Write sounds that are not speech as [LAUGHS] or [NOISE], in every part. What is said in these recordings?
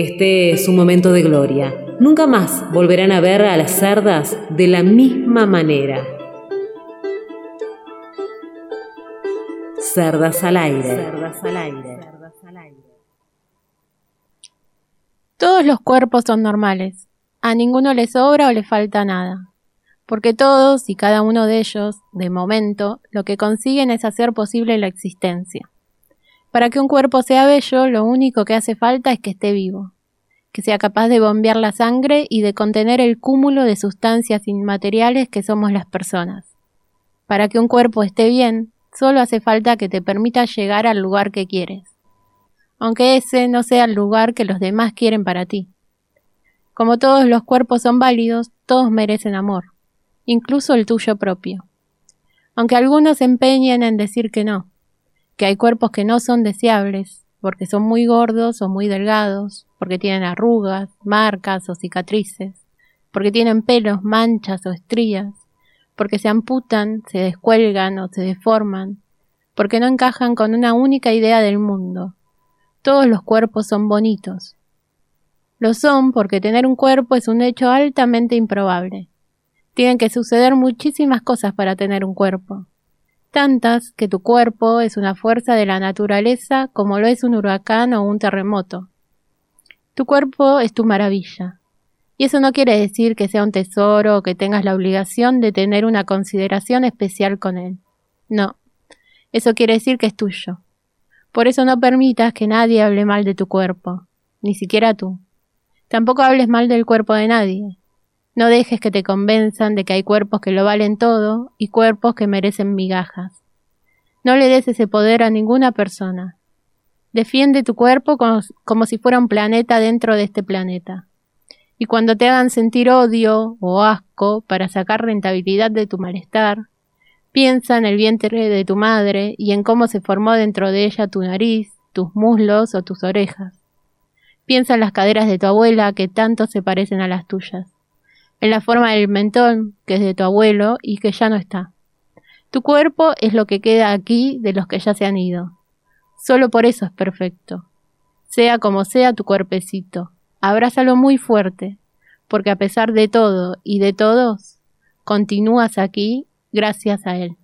este es un momento de gloria. Nunca más volverán a ver a las cerdas de la misma manera. Cerdas al aire. Todos los cuerpos son normales. A ninguno le sobra o le falta nada. Porque todos y cada uno de ellos, de momento, lo que consiguen es hacer posible la existencia. Para que un cuerpo sea bello, lo único que hace falta es que esté vivo, que sea capaz de bombear la sangre y de contener el cúmulo de sustancias inmateriales que somos las personas. Para que un cuerpo esté bien, solo hace falta que te permita llegar al lugar que quieres, aunque ese no sea el lugar que los demás quieren para ti. Como todos los cuerpos son válidos, todos merecen amor, incluso el tuyo propio. Aunque algunos se empeñen en decir que no, que hay cuerpos que no son deseables, porque son muy gordos o muy delgados, porque tienen arrugas, marcas o cicatrices, porque tienen pelos, manchas o estrías, porque se amputan, se descuelgan o se deforman, porque no encajan con una única idea del mundo. Todos los cuerpos son bonitos. Lo son porque tener un cuerpo es un hecho altamente improbable. Tienen que suceder muchísimas cosas para tener un cuerpo tantas que tu cuerpo es una fuerza de la naturaleza como lo es un huracán o un terremoto. Tu cuerpo es tu maravilla. Y eso no quiere decir que sea un tesoro o que tengas la obligación de tener una consideración especial con él. No, eso quiere decir que es tuyo. Por eso no permitas que nadie hable mal de tu cuerpo, ni siquiera tú. Tampoco hables mal del cuerpo de nadie. No dejes que te convenzan de que hay cuerpos que lo valen todo y cuerpos que merecen migajas. No le des ese poder a ninguna persona. Defiende tu cuerpo como, si fuera un planeta dentro de este planeta. Y cuando te hagan sentir odio o asco para sacar rentabilidad de tu malestar, piensa en el vientre de tu madre y en cómo se formó dentro de ella tu nariz, tus muslos o tus orejas. Piensa en las caderas de tu abuela que tanto se parecen a las tuyas en la forma del mentón, que es de tu abuelo y que ya no está. Tu cuerpo es lo que queda aquí de los que ya se han ido. Solo por eso es perfecto. Sea como sea tu cuerpecito, abrázalo muy fuerte, porque a pesar de todo y de todos, continúas aquí gracias a él.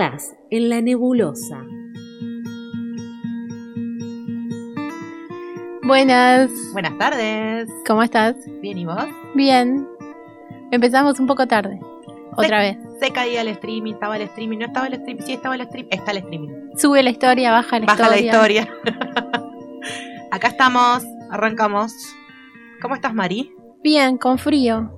Charlas en la nebulosa. Buenas, Buenas tardes. ¿cómo estás? Bien, ¿y vos? Bien. Empezamos un poco tarde. Otra vez. Se caía el streaming, estaba el streaming, no estaba el streaming, sí estaba el streaming, está el streaming. Sube la historia, baja la Baja historia. la historia. [LAUGHS] Acá estamos, arrancamos. ¿Cómo estás, Mari? Bien, con frío.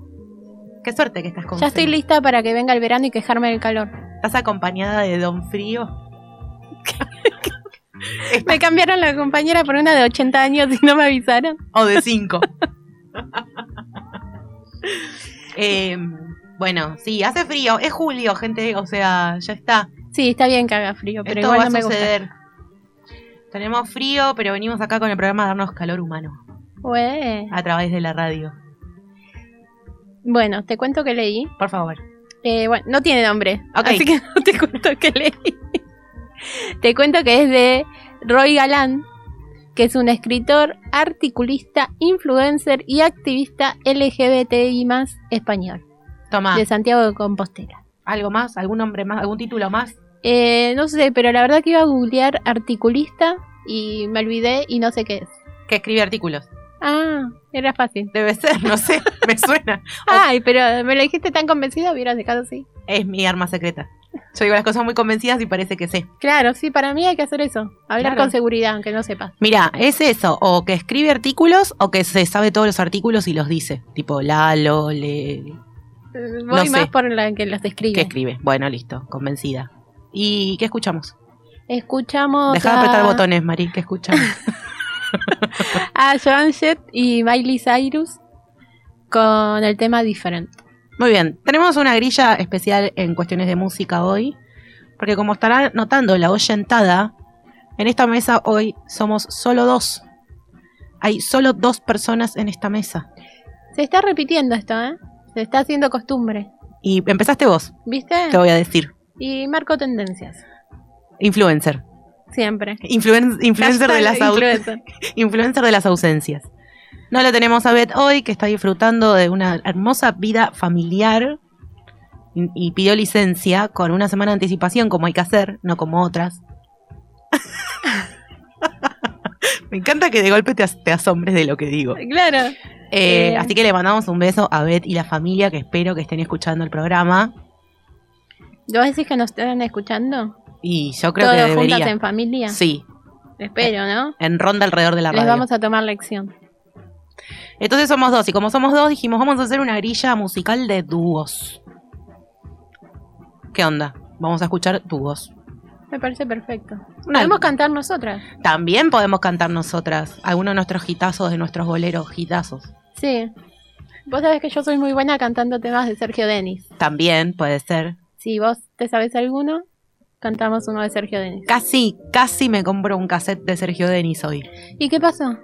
Qué suerte que estás con Ya estoy lista para que venga el verano y quejarme del calor. ¿Estás acompañada de Don Frío? [LAUGHS] Me cambiaron la compañera por una de 80 años y no me avisaron. ¿O de 5? [LAUGHS] bueno, sí, hace frío. Es julio, gente, o sea, ya está. Sí, está bien que haga frío, pero Esto igual va no a me gusta. suceder. Tenemos frío, pero venimos acá con el programa a darnos calor humano Ué. a través de la radio. Bueno, te cuento que leí. Por favor. Eh, bueno, no tiene nombre, así que [LAUGHS] no te cuento que leí. te cuento que es de Roy Galán, que es un escritor, articulista, influencer y activista LGBTI más español, Toma. de Santiago de Compostela. ¿Algo más? ¿Algún nombre más? ¿Algún título más? Eh, no sé, pero la verdad que iba a googlear articulista y me olvidé y no sé qué es. Que escribe artículos. Ah, era fácil. Debe ser, no sé, [LAUGHS] me suena. Ay, pero me lo dijiste tan convencida, hubieras dejado así. Es mi arma secreta. Yo digo las cosas muy convencidas y parece que sé. Claro, sí, para mí hay que hacer eso. Hablar Claro. con seguridad, aunque no sepas. Mira, es eso, o que escribe artículos o que se sabe todos los artículos y los dice. Tipo Lalo, le... Eh, Voy No más sé. por la que los describe. ¿Qué escribe? Bueno, listo, convencida. ¿Y qué escuchamos? Escuchamos Deja de apretar botones, Mari, ¿qué escuchamos? [LAUGHS] [LAUGHS] a Joan Jett y Miley Cyrus con el tema Different. Muy bien, tenemos una grilla especial en cuestiones de música hoy, porque como estarán notando la oyentada, en esta mesa hoy somos solo dos. Hay solo dos personas en esta mesa. Se está repitiendo esto, ¿eh? Se está haciendo costumbre. Y empezaste vos, ¿Viste? te voy a decir. Y marco tendencias. Influencer. Siempre. Influen- influencer, de las influencer. [LAUGHS] influencer de las ausencias. No la tenemos a Beth hoy, que está disfrutando de una hermosa vida familiar y, y pidió licencia con una semana de anticipación, como hay que hacer, no como otras. [LAUGHS] Me encanta que de golpe te, as- te asombres de lo que digo. Claro. Eh, Eh. Así que le mandamos un beso a Beth y la familia, que espero que estén escuchando el programa. ¿Vos decís que nos están escuchando? Y yo creo Todos que juntas debería. en familia. Sí, Espero, ¿no? en ronda alrededor de la Les radio. vamos a tomar lección. Entonces somos dos, y como somos dos, dijimos, vamos a hacer una grilla musical de dúos. ¿Qué onda? Vamos a escuchar dúos. Me parece perfecto. Una- Podemos cantar nosotras. También podemos cantar nosotras algunos de nuestros hitazos, de nuestros boleros hitazos. Sí. Vos sabés que yo soy muy buena cantando temas de Sergio Denis. También puede ser. Si vos te sabes alguno, cantamos uno de Sergio Denis. Casi, casi me compro un cassette de Sergio Denis hoy. ¿Y qué pasó?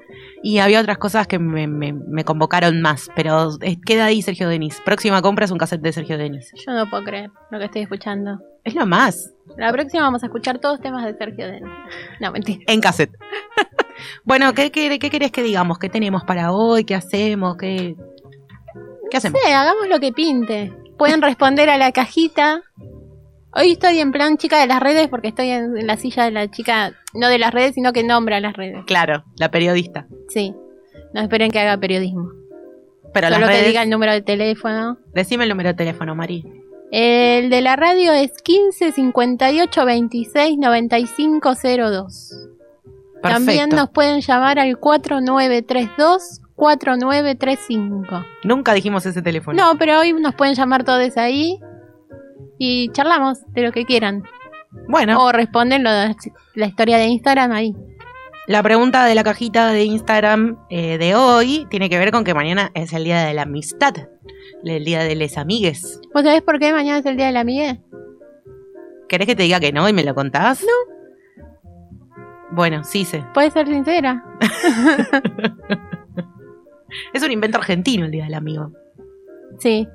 Y había otras cosas que me, me- me convocaron más, pero eh, queda ahí Sergio Denis. Próxima compra es un cassette de Sergio Denis. Yo no puedo creer lo que estoy escuchando. Es lo más. La próxima vamos a escuchar todos temas de Sergio Denis. No, mentira. En cassette. [LAUGHS] bueno, ¿qué, qué, qué querés que digamos? ¿Qué tenemos para hoy? ¿Qué hacemos? ¿Qué, ¿Qué hacemos? Sí, hagamos lo que pinte. Pueden responder a la cajita. Hoy estoy en plan chica de las redes porque estoy en, la silla de la chica, no de las redes, sino que nombra las redes. Claro, la periodista. Sí. No esperen que haga periodismo. Pero Solo las que redes, diga el número de teléfono. decime el número de teléfono, Mari. El de la radio es 15 58 26 95 02. Perfecto. También nos pueden llamar al 4932 4935. Nunca dijimos ese teléfono. No, pero hoy nos pueden llamar todos ahí y charlamos de lo que quieran. Bueno, O responden lo de la historia de Instagram ahí. la pregunta de la cajita de Instagram eh, de hoy tiene que ver con que mañana es el día de la amistad. El día de les amigues. ¿Vos sabés por qué mañana es el día de la amiga? ¿Querés que te diga que no y me lo contás? No. Bueno, sí sé. [LAUGHS] Puedes ser sincera. Es un invento argentino el día del amigo. Sí,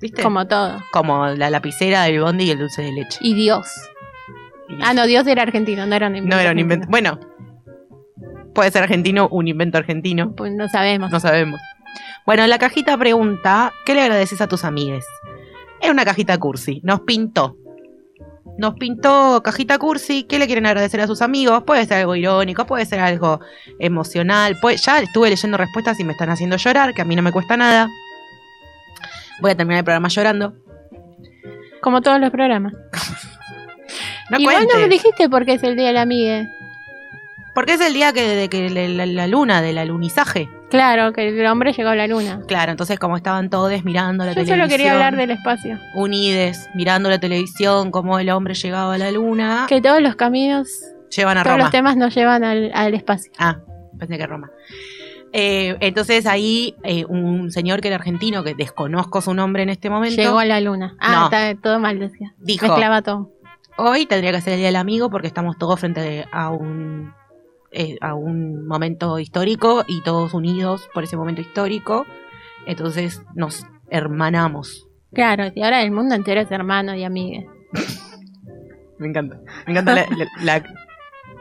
¿Viste? como todo. Como la lapicera, el bondi y el dulce de leche. Y Dios. Y- Ah, no, Dios era argentino, no era un invento. No era un argentino. invento. Bueno, puede ser argentino, un invento argentino. Pues no sabemos. No sabemos. Bueno, la cajita pregunta: ¿Qué le agradeces a tus amigues? Es una cajita cursi. Nos pintó. Nos pintó cajita cursi. ¿Qué le quieren agradecer a sus amigos? Puede ser algo irónico, puede ser algo emocional. puede- ya estuve leyendo respuestas y me están haciendo llorar, que a mí no me cuesta nada. Voy a terminar el programa llorando. Como todos los programas. [LAUGHS] No Igual cuentes. no me dijiste por qué es el día de la amiga. Porque es el día que, de que la, la- la luna, del alunizaje. Claro, que el hombre llegó a la luna. Claro, entonces como estaban todos mirando la Yo televisión. solo quería hablar del espacio. Unides, mirando la televisión, cómo el hombre llegaba a la luna. Que todos los caminos, Llevan a todos Roma. los temas nos llevan al, al espacio. Ah, pensé que Roma. Eh, entonces ahí eh, un señor que era argentino, que desconozco su nombre en este momento, Llegó a la luna. Ah, No. está todo mal, decía. dijo, Mezclaba todo. hoy tendría que ser el Día del Amigo porque estamos todos frente a un, eh, a un momento histórico y todos unidos por ese momento histórico. Entonces nos hermanamos. Claro, y ahora el mundo entero es hermano y amiga. [LAUGHS] Me encanta. Me encanta la- la- la-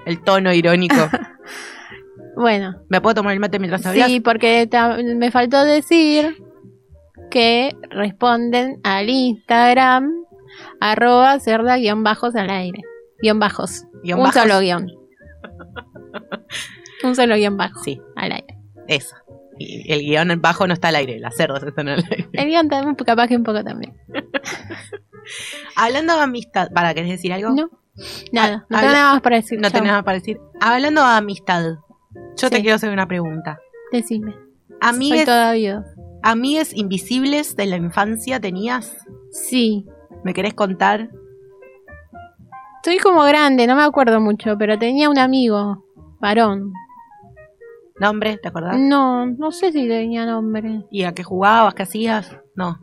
el tono irónico. [LAUGHS] Bueno, ¿Me puedo tomar el mate mientras hablas? sí, porque me faltó decir que responden al Instagram arroba cerda guion bajos al aire. Guión bajos. Guión Un bajos. solo guion. Un solo guion bajo Sí, al aire. eso. Y el guion bajo no está al aire, las cerdas están al aire. El guion también, capaz que un poco también. [LAUGHS] Hablando de amistad, ¿para querés decir algo? No, nada, no habla- tengo nada más para decir. No tenés nada para decir. Hablando de amistad, yo te quiero hacer una pregunta. Decime. Soy ¿Amigues, toda oídos. amigues invisibles de la infancia tenías? Sí. ¿Me querés contar? Estoy como grande, no me acuerdo mucho, pero tenía un amigo, varón. ¿Nombre? ¿Te acordás? No, no sé si tenía nombre. ¿Y a qué jugabas? ¿Qué hacías? No.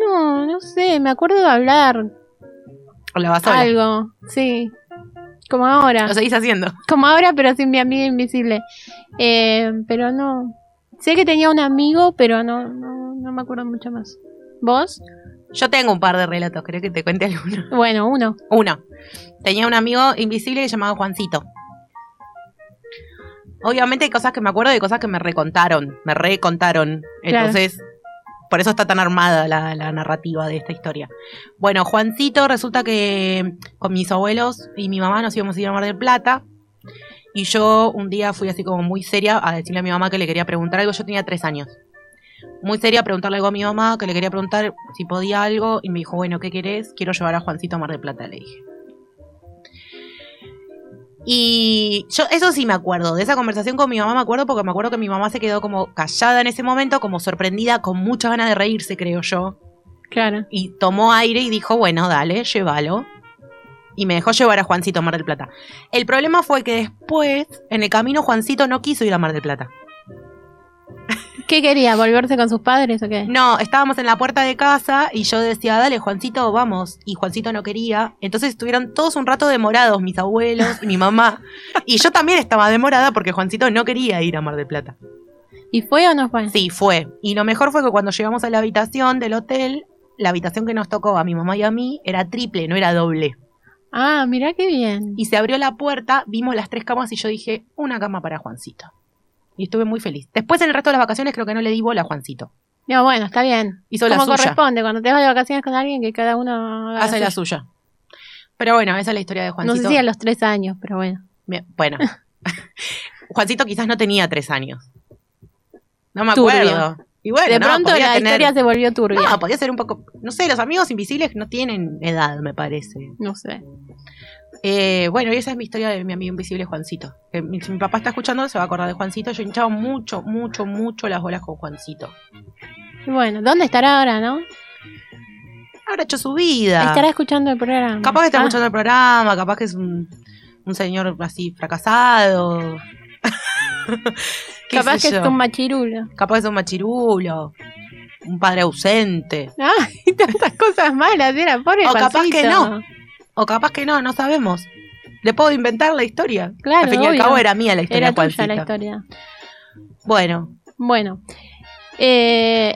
No, no sé, me acuerdo de hablar ¿O la vas sola? algo, sí. Como ahora. Lo seguís haciendo. Como ahora, pero sin mi amiga invisible. Eh, pero no. Sé que tenía un amigo, pero no, no, no me acuerdo mucho más. ¿Vos? Yo tengo un par de relatos, ¿querés que te cuente alguno? Bueno, uno. Uno. Tenía un amigo invisible llamaba Juancito. Obviamente hay cosas que me acuerdo y cosas que me recontaron. Me recontaron. Claro. Entonces, por eso está tan armada la, narrativa de esta historia. Bueno, Juancito resulta que con mis abuelos y mi mamá nos íbamos a ir a Mar del Plata. Y yo un día fui así como muy seria a decirle a mi mamá que le quería preguntar algo. Yo tenía tres años. Muy seria a preguntarle algo a mi mamá, que le quería preguntar si podía algo. Y me dijo, bueno, ¿qué querés? Quiero llevar a Juancito a Mar del Plata, le dije. Y yo eso sí me acuerdo, de esa conversación con mi mamá me acuerdo porque me acuerdo que mi mamá se quedó como callada en ese momento, como sorprendida, con muchas ganas de reírse, creo yo. Claro. Y tomó aire y dijo, bueno, dale, llévalo. Y me dejó llevar a Juancito a Mar del Plata. El problema fue que después, en el camino, Juancito no quiso ir a Mar del Plata. ¿Qué quería? ¿Volverse con sus padres o qué? No, estábamos en la puerta de casa y yo decía, dale, Juancito, vamos. Y Juancito no quería. Entonces estuvieron todos un rato demorados, mis abuelos y mi mamá. Y yo también estaba demorada porque Juancito no quería ir a Mar del Plata. ¿Y fue o no fue? Sí, fue. Y lo mejor fue que cuando llegamos a la habitación del hotel, la habitación que nos tocó a mi mamá y a mí era triple, no era doble. Ah, mirá qué bien. Y se abrió la puerta, vimos las tres camas y yo dije, una cama para Juancito. Y estuve muy feliz. Después en el resto de las vacaciones creo que no le di bola a Juancito. No, bueno, está bien. Hizo la Como suya. corresponde, cuando te vas de vacaciones con alguien, que cada uno haga Hace la suya. suya. Pero bueno, esa es la historia de No Juancito. sé si a los tres años, pero bueno. Bien, bueno. [LAUGHS] Juancito quizás no tenía tres años. No me Turbio. acuerdo. Y bueno, de no, pronto la tener- historia se volvió turbia. No, podía ser un poco. No sé, los amigos invisibles no tienen edad, me parece. No sé. Eh, bueno, y esa es mi historia de mi amigo invisible Juancito. Que mi- si mi papá está escuchando, se va a acordar de Juancito. Yo hinchaba mucho, mucho, mucho las bolas con Juancito. Y bueno, ¿dónde estará ahora, no? Habrá hecho su vida. Estará escuchando el programa. Capaz que está Ah, escuchando el programa, capaz que es un, un señor así fracasado. [LAUGHS] ¿Qué Capaz que yo? es un machirulo. Capaz que es un machirulo. Un padre ausente. Ay, [LAUGHS] tantas cosas malas, era pobre O capaz que no. O capaz que no, no sabemos. Le puedo inventar la historia. Claro, al fin y al cabo era mía la historia Era tuya la historia. Bueno, Bueno. Eh,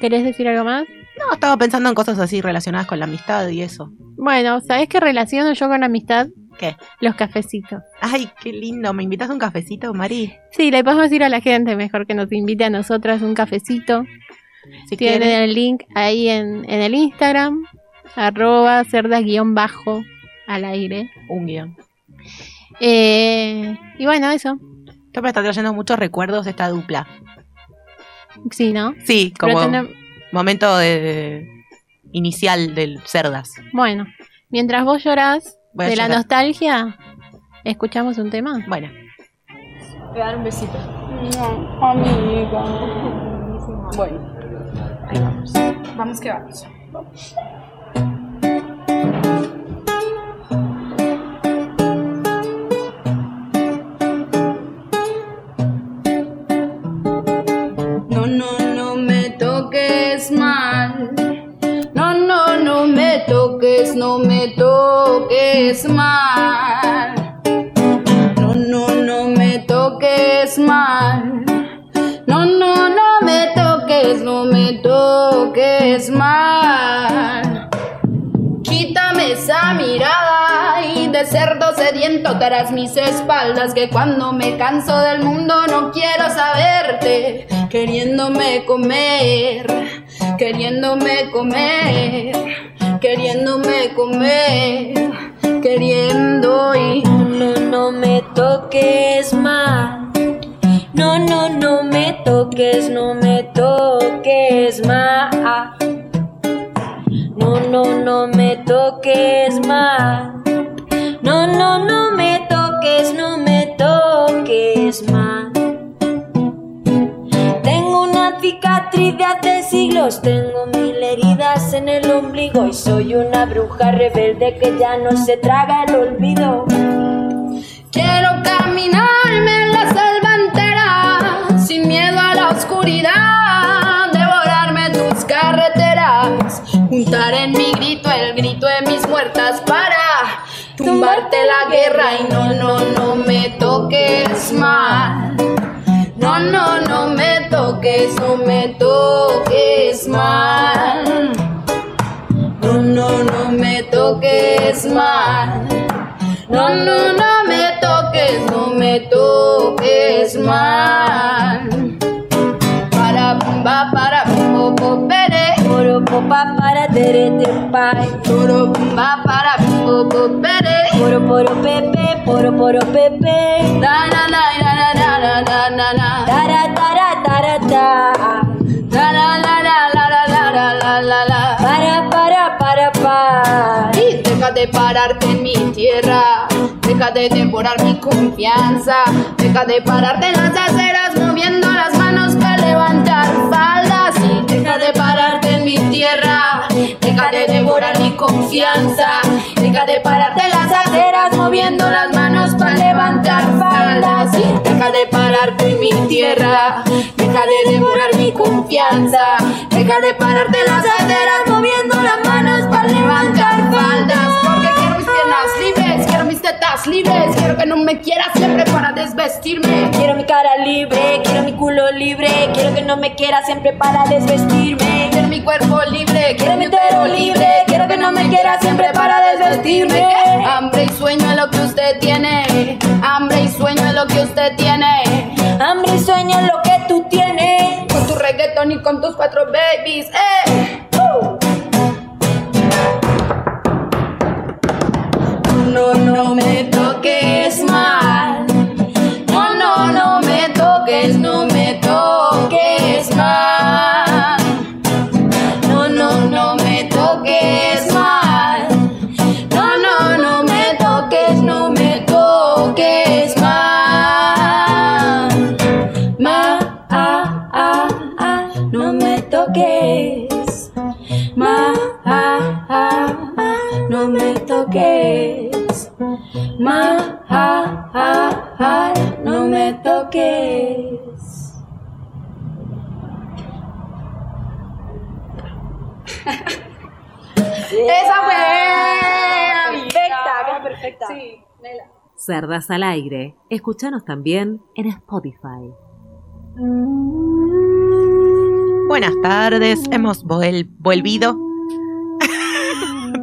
¿Querés decir algo más? no, estaba pensando en cosas así relacionadas con la amistad y eso. Bueno, ¿sabés qué relaciono yo con la amistad? ¿Qué? Los cafecitos. Ay, qué lindo. ¿Me invitas a un cafecito, Mari? Sí, le podemos decir a la gente mejor que nos invite a nosotras un cafecito. Si Tienen el link ahí en, en el Instagram, arroba cerdas guion bajo al aire. Un guion. Eh, y bueno, eso. Esto me está trayendo muchos recuerdos de esta dupla. Sí, ¿no? Sí, como momento de inicial del Cerdas. Bueno, mientras vos llorás Voy de la nostalgia, ¿escuchamos un tema? Bueno, Voy a dar un besito. No, amiga. Bueno, ahí vamos. Vamos que vamos. No me toques mal. No, no, no me toques mal. No, no, no me toques, no me toques mal. Quítame esa mirada y de cerdo sediento tras mis espaldas que cuando me canso del mundo no quiero saberte, queriéndome comer, queriéndome comer, queriéndome comer, queriendo y No, no, no me toques más. No, no, no me toques, no me toques más. No, no, no me toques más. No, no, no me toques, no me cicatriz de hace siglos, tengo mil heridas en el ombligo y soy una bruja rebelde que ya no se traga el olvido. Quiero caminarme en la selva sin miedo a la oscuridad, devorarme tus carreteras, juntar en mi grito el grito de mis muertas para tumbarte la guerra y no, no, no me toques mal. No, no, no me toques, no me toques mal. No, no, no me toques mal. No, no, no me toques, no me toques mal. Para bumba, para bumbo, bo, pere. Poro popa para tere te pai. Poro bumba, para bumbo, bo, pere. Poro poro pepe, poro poro pepe. Na, na, na, na, na, na, na, na, na. Tara tara tara ta. Para, para, para, para. Y deja de pararte en mi tierra. Deja de devorar mi confianza. Deja de pararte en las aceras moviendo las manos para levantar faldas. Y deja de pararte en mi tierra. Deja de devorar mi confianza. Deja de pararte en las aceras moviendo las manos para levantar faldas. Y deja de parar mi tierra, deja de devorar mi confianza, deja de pararte las aceras moviendo las manos para levantar faldas. Libres, quiero que no me quieras siempre para desvestirme. Quiero mi cara libre, quiero mi culo libre, quiero que no me quiera siempre para desvestirme. Quiero mi cuerpo libre, quiero mi utero libre, quiero que no me quiera siempre para desvestirme. Hambre y sueño es lo que usted tiene, hambre y sueño es lo que usted tiene. Hambre y sueño es lo que tú tienes. Con tu reggaeton y con tus cuatro babies, eh. Uh. No, no me toques mal. No me toques. [LAUGHS] Esa fue perfecta, perfecta. Sí, Nela. Cerdas al aire. Escuchanos también en Spotify. Buenas tardes, hemos vuel- volvido.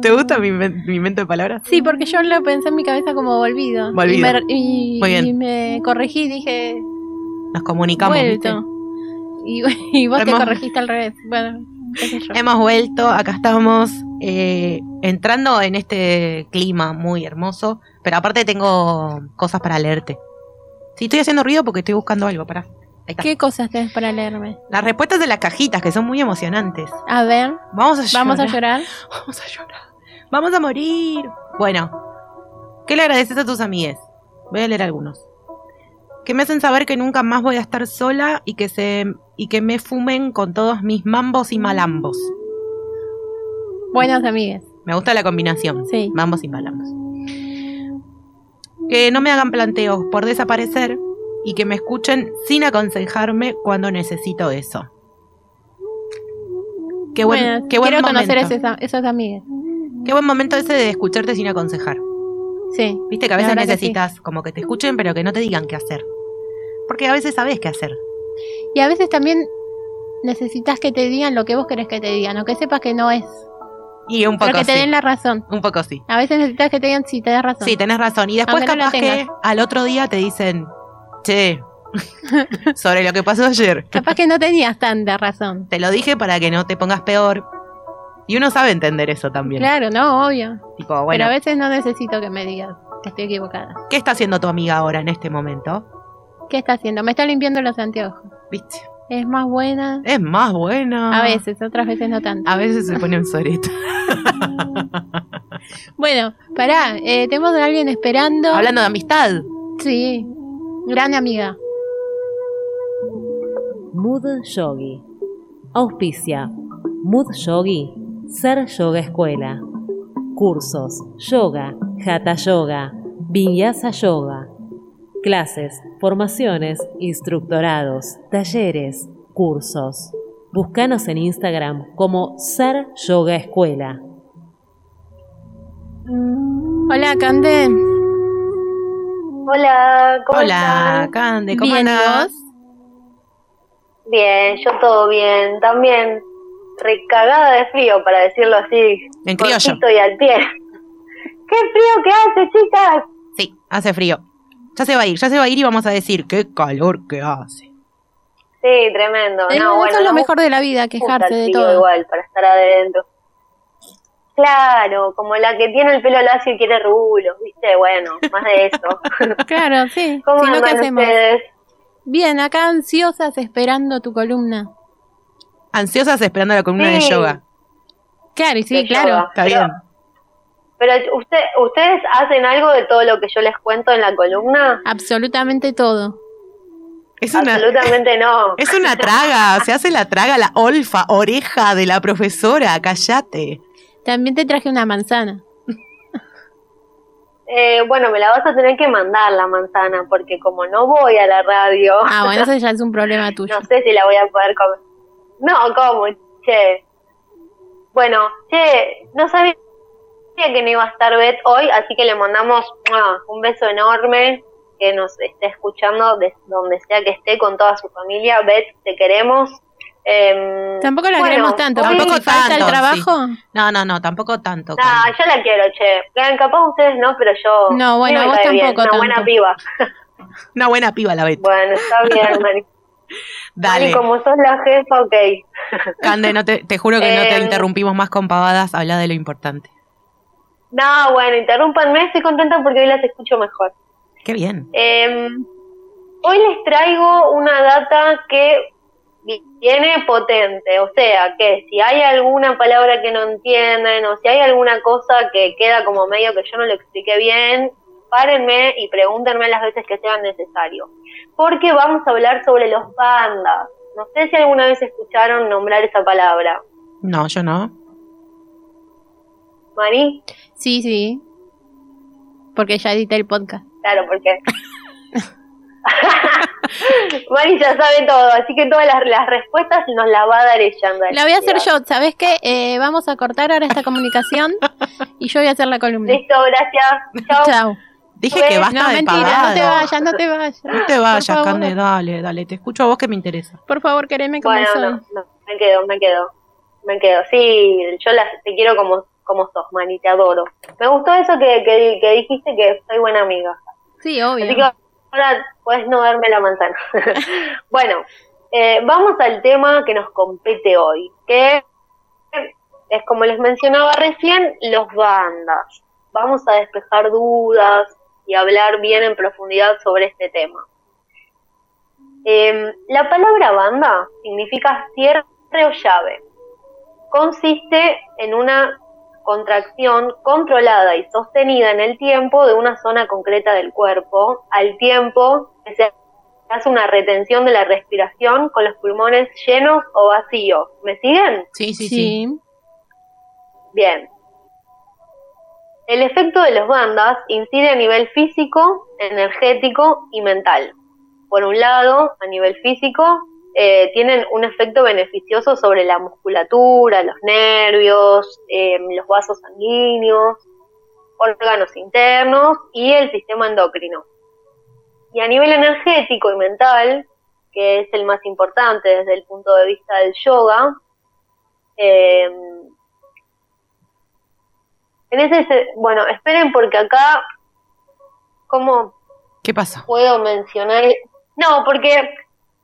¿Te gusta mi, mi invento de palabras? Sí, porque yo lo pensé en mi cabeza como volvido. Volvido. Y me, y- Muy bien. y me corregí, dije, Nos comunicamos. vuelto. Y, [LAUGHS] y vos te Hemos- corregiste al revés. Bueno, qué sé yo. Hemos vuelto, acá estamos eh, entrando en este clima muy hermoso, pero aparte tengo cosas para leerte. Sí, estoy haciendo ruido porque estoy buscando algo, para. ¿Qué cosas tenés para leerme? Las respuestas de las cajitas, que son muy emocionantes. A ver, Vamos a llorar. vamos a llorar. [LAUGHS] Vamos a llorar. Vamos a morir. Bueno, ¿qué le agradeces a tus amigues? Voy a leer algunos. Que me hacen saber que nunca más voy a estar sola y que se y que me fumen con todos mis mambos y malambos. Buenas amigas. Me gusta la combinación. Sí. Mambos y malambos. Que no me hagan planteos por desaparecer y que me escuchen sin aconsejarme cuando necesito eso. Qué buen, Bueno, qué buen quiero momento. conocer esas, esas amigas. Qué buen momento ese de escucharte sin aconsejar. Sí. Viste que a veces que necesitas como que te escuchen, pero que no te digan qué hacer. Porque a veces sabes qué hacer. Y a veces también necesitas que te digan lo que vos querés que te digan, o que sepas que no es. Y un poco Pero que te sí. den la razón. Un poco sí. A veces necesitas que te digan si te das razón. Sí, tenés razón. Y después Aunque no la capaz que al otro día te dicen, che, [LAUGHS] sobre lo que pasó ayer. Capaz que no tenías tanta razón. Te lo dije para que no te pongas peor. Y uno sabe entender eso también. Claro, no, obvio. Tipo, Pero a veces no necesito que me digas que estoy equivocada. ¿qué está haciendo tu amiga ahora en este momento? ¿Qué está haciendo? Me está limpiando los anteojos. ¿Viste? Es más buena. Es más buena. A veces, otras veces no tanto. A veces se pone un sorete. [LAUGHS] Bueno, pará, eh, tenemos a alguien esperando. Hablando de amistad. Sí, gran amiga. Mood Yogi. Auspicia. Mood Yogi. Ser Yoga Escuela. Cursos. Yoga. Hatha Yoga. Vinyasa Yoga. Clases, formaciones, instructorados, talleres, cursos. Búscanos en Instagram como Ser Yoga Escuela. Hola, Cande. Hola, ¿cómo Hola, están? Cande, ¿cómo Bien, ¿y andás? Bien, yo todo bien. También recagada de frío, para decirlo así. En criollo. y al pie. ¡Qué frío que hace, chicas! Sí, hace frío. Ya se va a ir, ya se va a ir y vamos a decir qué calor que hace. Sí, tremendo. Eh, no, eso bueno, es lo no mejor de la vida, quejarse de todo. igual, para estar adentro. Claro, como la que tiene el pelo lacio y quiere rulos, ¿viste? Bueno, más de eso. [LAUGHS] Claro, sí. ¿Cómo no, ¿qué andan hacemos? ustedes? Bien, acá ansiosas esperando tu columna. Ansiosas esperando la columna de yoga. Claro, y sí, De claro. yoga. Está Pero- bien. Pero usted, ¿ustedes hacen algo de todo lo que yo les cuento en la columna? Absolutamente todo. Es una, Absolutamente no. [LAUGHS] es una traga, se hace la traga, la olfa, oreja de la profesora, cállate. También te traje una manzana. Eh, bueno, me la vas a tener que mandar la manzana, porque como no voy a la radio, Ah, bueno, eso [LAUGHS] ya es un problema tuyo. no sé si la voy a poder comer. No, ¿cómo? Che. Bueno, che, no sabía que no iba a estar Beth hoy, así que le mandamos ¡mua! un beso enorme, que nos esté escuchando de donde sea que esté con toda su familia. Beth, te queremos. Em, Tampoco la bueno, queremos tanto. Tampoco falta el tanto, trabajo. No, no, no, tampoco tanto. Nah, Cande. yo la quiero, che. Vean, Capaz ustedes no, pero yo. No, bueno, vos cae bien, tampoco Una buena piba. Una buena piba la Bet. Bueno, está bien, Mari. [LAUGHS] Dale, Mari, como sos la jefa, ok. [LAUGHS] Cande, no te, te juro que no te Em. interrumpimos más con pavadas, habla de lo importante. No, bueno, interrúmpanme, estoy contenta porque hoy las escucho mejor. Qué bien. Eh, hoy les traigo una data que vi- viene potente, o sea, que si hay alguna palabra que no entienden o si hay alguna cosa que queda como medio que yo no lo expliqué bien, párenme y pregúntenme las veces que sean necesario. Porque vamos a hablar sobre los pandas. No sé si alguna vez escucharon nombrar esa palabra. No, yo no. Mari, Sí, sí. Porque ya edité el podcast. claro, porque. [LAUGHS] [LAUGHS] Mari ya sabe todo, así que todas las, las respuestas nos las va a dar ella. La voy a hacer yo. ¿Sabes qué? Eh, vamos a cortar ahora esta comunicación y yo voy a hacer la columna. Listo, gracias. [LAUGHS] Chao. Chao. Dije que basta No, de mentira, no te vayas, no te vayas. No te vayas. Cande, dale, dale. Te escucho a vos que me interesa. Por favor, quereme como Bueno, soy. no, no, me quedo, me quedo. Me quedo. Sí, yo las, te quiero como, como sos, Mani, te adoro. Me gustó eso que, que, que dijiste que soy buena amiga. Sí, obvio. Así que ahora puedes no darme la manzana. [LAUGHS] bueno, eh, vamos al tema que nos compete hoy, que es como les mencionaba recién, los bandas. Vamos a despejar dudas y hablar bien en profundidad sobre este tema. Eh, la palabra banda significa cierre o llave. Consiste en una contracción controlada y sostenida en el tiempo de una zona concreta del cuerpo, al tiempo que se hace una retención de la respiración con los pulmones llenos o vacíos. ¿Me siguen? Sí, sí, sí. sí. Bien. El efecto de los bandas incide a nivel físico, energético y mental. Por un lado, a nivel físico, eh, tienen un efecto beneficioso sobre la musculatura, los nervios, eh, los vasos sanguíneos, órganos internos y el sistema endocrino. Y a nivel energético y mental, que es el más importante desde el punto de vista del yoga, eh, en ese, se- bueno, esperen porque acá, ¿cómo ¿Qué pasa? puedo mencionar? No, porque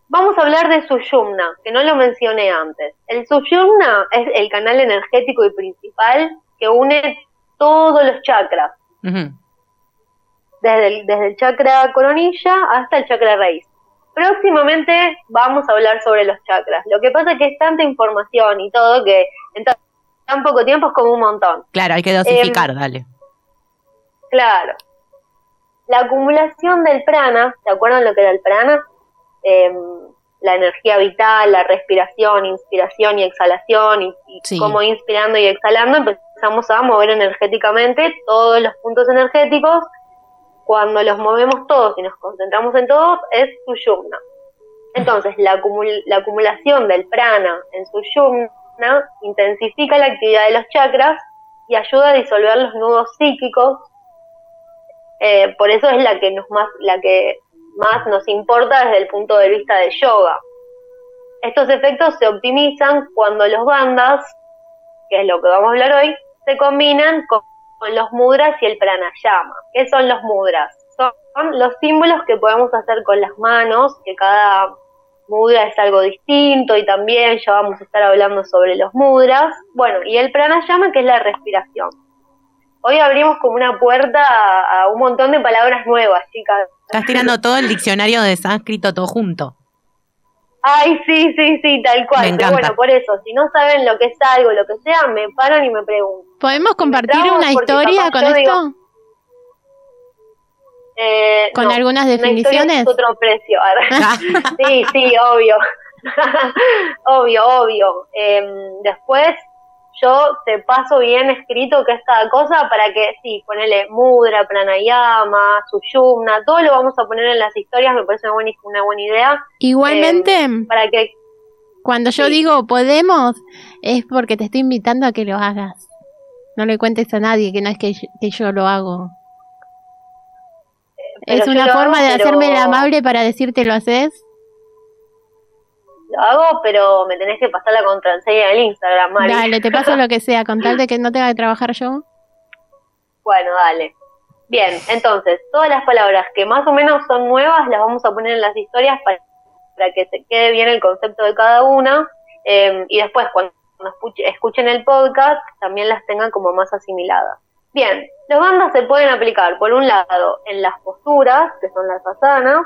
vamos a hablar de Sushumna, que no lo mencioné antes. El Sushumna es el canal energético y principal que une todos los chakras, desde el, desde el chakra coronilla hasta el chakra raíz. Próximamente vamos a hablar sobre los chakras. Lo que pasa es que es tanta información y todo que tan poco tiempo es como un montón. Claro, hay que dosificar, Em, dale. Claro. La acumulación del prana, ¿se acuerdan lo que era el prana? Em, la energía vital, la respiración, inspiración y exhalación, y, y Sí. cómo inspirando y exhalando empezamos a mover energéticamente todos los puntos energéticos. Cuando los movemos todos y nos concentramos en todos, es Sushumna. Entonces, la, acumul- la acumulación del prana en Intensifica la actividad de los chakras y ayuda a disolver los nudos psíquicos. Eh, por eso es la que nos más, la que más nos importa desde el punto de vista del yoga. Estos efectos se optimizan cuando los bandas, que es lo que vamos a hablar hoy, se combinan con, con los mudras y el pranayama. ¿Qué son los mudras? Son los símbolos que podemos hacer con las manos, que cada mudra es algo distinto y también ya vamos a estar hablando sobre los mudras. Bueno, y el pranayama que es la respiración. Hoy abrimos como una puerta a, a un montón de palabras nuevas, chicas. Estás tirando todo el diccionario de sánscrito todo junto. Ay, sí, sí, sí, tal cual. Me Pero encanta. bueno, por eso, si no saben lo que es algo, lo que sea, me paran y me preguntan. ¿Podemos compartir una historia con esto? digo- Eh, ¿Con no, algunas definiciones? es otro precio. [LAUGHS] sí, sí, obvio. [LAUGHS] obvio, obvio. Em, después yo te paso bien escrito qué es cada cosa para que, sí, ponele mudra, pranayama, sushumna, todo lo vamos a poner en las historias, me parece una buena, una buena idea. Igualmente, Em, para que cuando yo sí. digo podemos, es porque te estoy invitando a que lo hagas. No le cuentes a nadie que no es que yo, que yo lo hago. Pero es una forma hago, de hacerme pero- la amable para decirte lo haces. lo hago, pero me tenés que pasar la contraseña del Instagram, Mari. Dale, te paso [LAUGHS] lo que sea, con tal de que no tenga que trabajar yo. Bueno, dale. Bien, entonces, todas las palabras que más o menos son nuevas las vamos a poner en las historias para, para que se quede bien el concepto de cada una. eh, y después, cuando escuche- escuchen el podcast, también las tengan como más asimiladas. Bien, los bandas se pueden aplicar, por un lado, en las posturas, que son las asanas,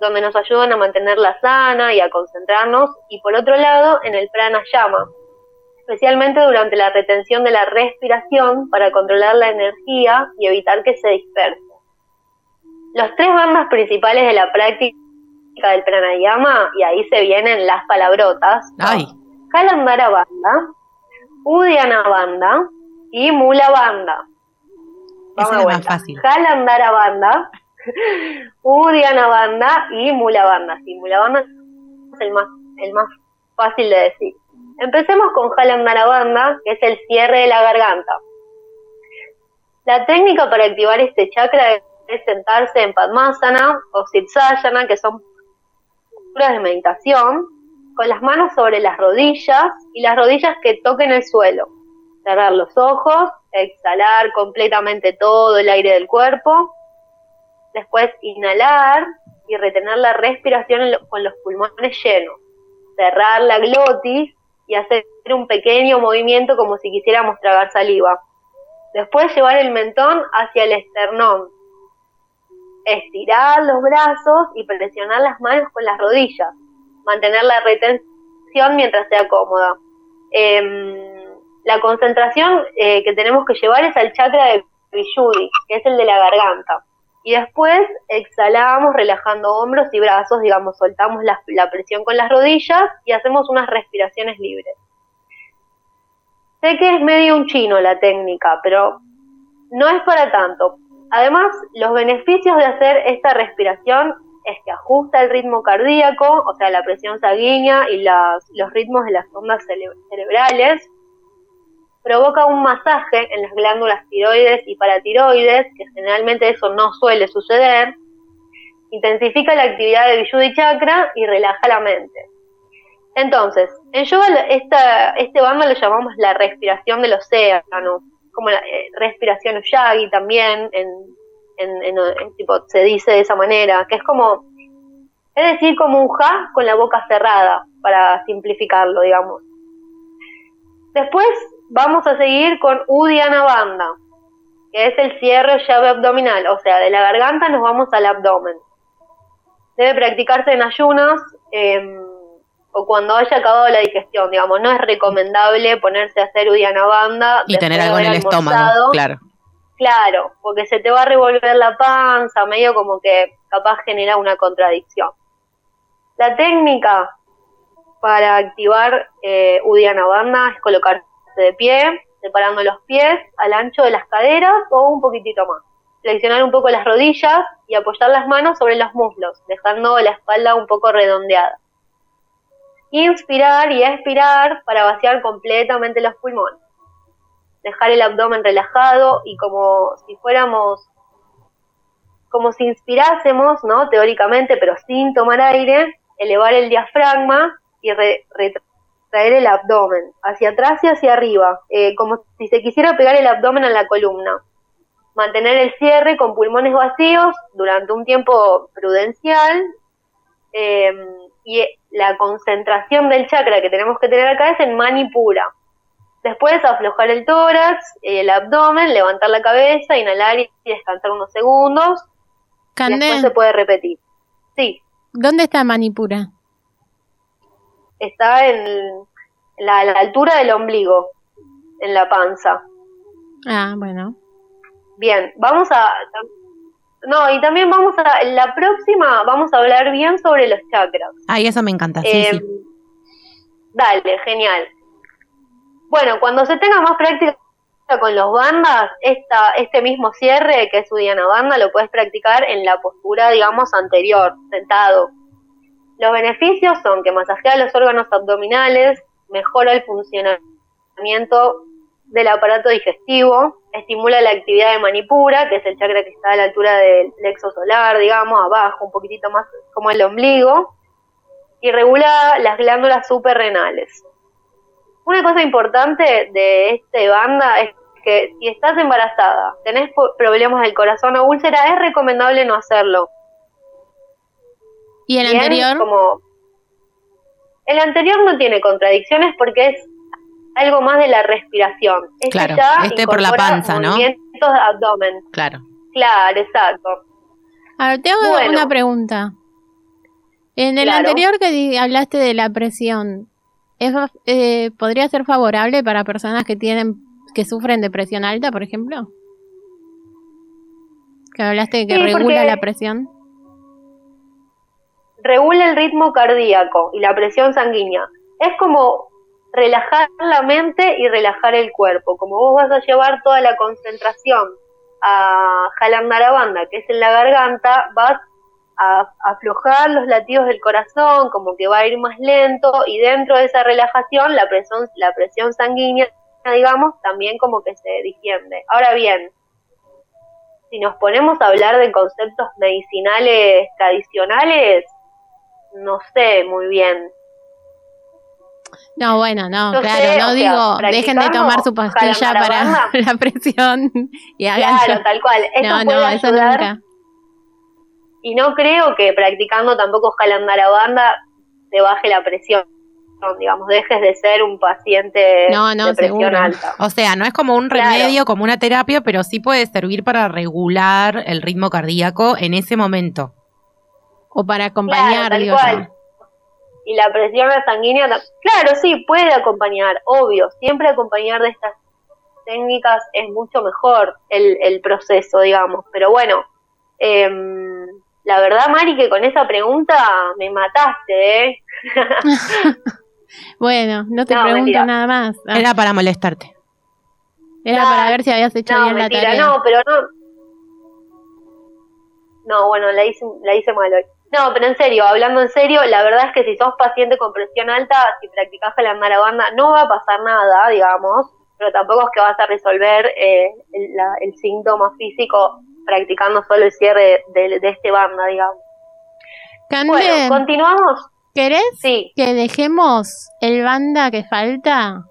donde nos ayudan a mantener la sana y a concentrarnos, y por otro lado, en el pranayama, especialmente durante la retención de la respiración para controlar la energía y evitar que se disperse. Los tres bandas principales de la práctica del pranayama y ahí se vienen las palabrotas. Ay, Kalandara Banda, Udiana Banda y Mula Banda. Vamos es más fácil. Kalandara Banda, [LAUGHS] Udiana Banda y Mula Banda. Sí, Mula Banda es el más, el más fácil de decir. Empecemos con Jalandara Banda, que es el cierre de la garganta. La técnica para activar este chakra es sentarse en Padmasana o Siddhasana, que son posturas de meditación, con las manos sobre las rodillas y las rodillas que toquen el suelo. Cerrar los ojos, exhalar completamente todo el aire del cuerpo. Después inhalar y retener la respiración con los pulmones llenos. Cerrar la glotis y hacer un pequeño movimiento como si quisiéramos tragar saliva. Después llevar el mentón hacia el esternón. Estirar los brazos y presionar las manos con las rodillas. Mantener la retención mientras sea cómoda. Em, la concentración eh, que tenemos que llevar es al chakra de Vishuddhi, que es el de la garganta. Y después exhalamos relajando hombros y brazos, digamos, soltamos la, presión con las rodillas y hacemos unas respiraciones libres. Sé que es medio un chino la técnica, pero no es para tanto. Además, los beneficios de hacer esta respiración es que ajusta el ritmo cardíaco, o sea, la presión sanguínea y las- los ritmos de las ondas cere- cerebrales, provoca un masaje en las glándulas tiroides y paratiroides, que generalmente eso no suele suceder, intensifica la actividad del Vishuddhi chakra y relaja la mente. Entonces, en yoga esta, este bando lo llamamos la respiración del océano, como la eh, respiración Ushagi también, en- en tipo, se dice de esa manera, que es como, es decir, como un ja con la boca cerrada, para simplificarlo, digamos. Después vamos a seguir con Udiana Banda, que es el cierre llave abdominal, o sea, de la garganta nos vamos al abdomen. Debe practicarse en ayunas em, o cuando haya acabado la digestión, digamos. No es recomendable ponerse a hacer Udiana Banda y tener algo en el estómago, claro. Claro, porque se te va a revolver la panza, medio como que capaz genera una contradicción. La técnica para activar eh, Udiana Banda es colocarse de pie, separando los pies al ancho de las caderas o un poquitito más. Flexionar un poco las rodillas y apoyar las manos sobre los muslos, dejando la espalda un poco redondeada. Inspirar y expirar para vaciar completamente los pulmones dejar el abdomen relajado y como si fuéramos, como si inspirásemos, ¿no? Teóricamente, pero sin tomar aire, elevar el diafragma y re- retraer el abdomen hacia atrás y hacia arriba, eh, como si se quisiera pegar el abdomen a la columna. Mantener el cierre con pulmones vacíos durante un tiempo prudencial eh, y la concentración del chakra que tenemos que tener acá es en manipura. Después aflojar el tórax, el abdomen, levantar la cabeza, inhalar y descansar unos segundos. Y después se puede repetir. Sí, ¿dónde está Manipura? Está en la, la altura del ombligo, en la panza. Ah, bueno. Bien, vamos a... No, y también vamos a... En la próxima vamos a hablar bien sobre los chakras. Ay, eso me encanta, sí, Eh, sí. Dale, genial. Bueno, cuando se tenga más práctica con los bandas, esta, este mismo cierre, que es su diana banda, lo puedes practicar en la postura, digamos, anterior, sentado. Los beneficios son que masajea los órganos abdominales, mejora el funcionamiento del aparato digestivo, estimula la actividad de manipura, que es el chakra que está a la altura del plexo solar, digamos, abajo, un poquitito más como el ombligo, y regula las glándulas suprarrenales. Una cosa importante de este banda es que si estás embarazada, tenés problemas del corazón o úlcera, es recomendable no hacerlo. ¿Y el Bien, anterior? Como el anterior no tiene contradicciones porque es algo más de la respiración. Este Claro, este por la panza, ¿no? Movimientos de abdomen. Claro. Claro, exacto. A ver, te hago Bueno. una pregunta. En el Claro. anterior que hablaste de la presión, ¿es, eh, ¿podría ser favorable para personas que tienen que sufren de presión alta, por ejemplo? Que hablaste de que Sí, regula la presión. Regula el ritmo cardíaco y la presión sanguínea. Es como relajar la mente y relajar el cuerpo. Como vos vas a llevar toda la concentración a Jalandarabanda, que es en la garganta, vas a aflojar los latidos del corazón, como que va a ir más lento y dentro de esa relajación la presión, la presión sanguínea, digamos, también como que se distiende. Ahora bien, si nos ponemos a hablar de conceptos medicinales tradicionales, no sé muy bien. No, bueno, no, No claro, sé, no sea, digo, dejen de tomar su pastilla para [LAUGHS] la presión y hagan Claro, tal cual. Eso No, puede no, eso ayudar nunca. y no creo que practicando tampoco Jalandarabanda te baje la presión, digamos, dejes de ser un paciente No, no, de presión seguro. alta. O sea, no es como un Claro. remedio, como una terapia, pero sí puede servir para regular el ritmo cardíaco en ese momento. O para acompañar, tal digo cual. yo. Y la presión sanguínea, claro, sí, puede acompañar, obvio, siempre acompañar de estas técnicas es mucho mejor el, el proceso, digamos. Pero bueno, em, la verdad, Mari, que con esa pregunta me mataste, ¿eh? [LAUGHS] Bueno, no te No, pregunto mentira. nada más. Ah, Era para molestarte. era no, para ver si habías hecho No, bien la tarea. no, pero no. No, bueno, la hice, la hice mal hoy. No, pero en serio, hablando en serio, la verdad es que si sos paciente con presión alta, si practicás la marabanda, no va a pasar nada, digamos, pero tampoco es que vas a resolver eh, el, la- el síntoma físico practicando solo el cierre de, de este banda, digamos. Bueno, continuamos. ¿querés Sí, que dejemos el banda que falta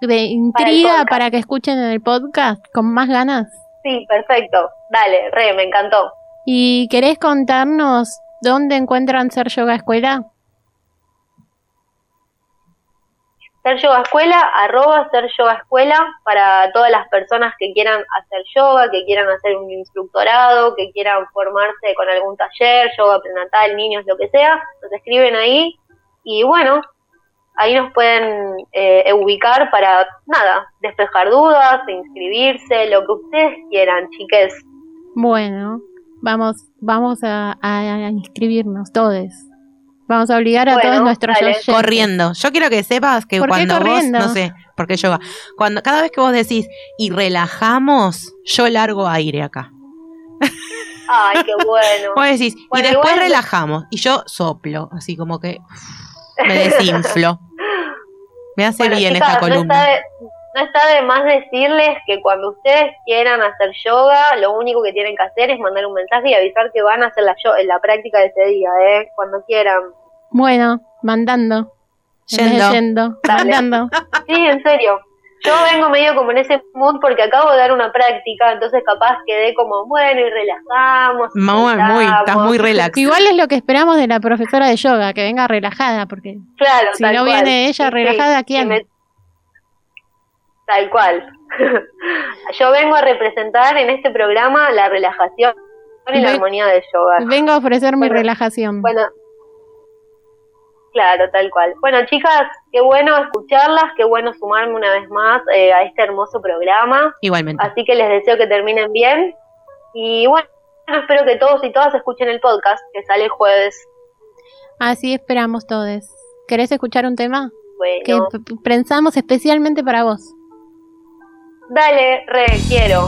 de Para intriga podcast. para, que escuchen en el podcast con más ganas? sí, perfecto. Dale, re, me encantó. ¿Y querés contarnos dónde encuentran Ser Yoga Escuela? Ser Yoga Escuela, arroba Ser Yoga Escuela, para todas las personas que quieran hacer yoga, que quieran hacer un instructorado, que quieran formarse con algún taller, yoga prenatal, niños, lo que sea, nos escriben ahí y bueno, ahí nos pueden eh, ubicar para, nada, despejar dudas, inscribirse, lo que ustedes quieran, chiques. Bueno, vamos, vamos a, a- a inscribirnos todos. Vamos a obligar a Bueno, todos nuestros. Corriendo. Yo quiero que sepas que ¿Por qué cuando vos, no sé, porque yoga, cuando cada vez que vos decís y relajamos, yo largo aire acá. Ay, qué bueno. [LAUGHS] Vos decís, Bueno, y después igual- relajamos, y yo soplo, así como que me desinflo. [LAUGHS] Me hace Bueno, bien chicas, esta columna. de, no está de más decirles que cuando ustedes quieran hacer yoga, lo único que tienen que hacer es mandar un mensaje y avisar que van a hacer la, yo- la práctica de ese día, ¿eh? Cuando quieran. Bueno, mandando. Yendo. yendo. [LAUGHS] Dale. Mandando. Sí, en serio. Yo vengo medio como en ese mood porque acabo de dar una práctica, entonces capaz quedé como, bueno, y relajamos. y Muy, muy, estás muy relax. Igual es lo que esperamos de la profesora de yoga, que venga relajada, porque Claro, si no cual. viene ella relajada, ¿quién? Tal cual. [LAUGHS] Yo vengo a representar en este programa la relajación y la armonía del yoga. vengo a ofrecer mi Bueno, relajación. Bueno, claro, tal cual. Bueno, chicas, qué bueno escucharlas, qué bueno sumarme una vez más eh, a este hermoso programa. Igualmente. Así que les deseo que terminen bien. Y bueno, espero que todos y todas escuchen el podcast que sale el jueves. Así esperamos todos. ¿Querés escuchar un tema? Que Bueno, p- pensamos especialmente para vos. Dale, re, quiero.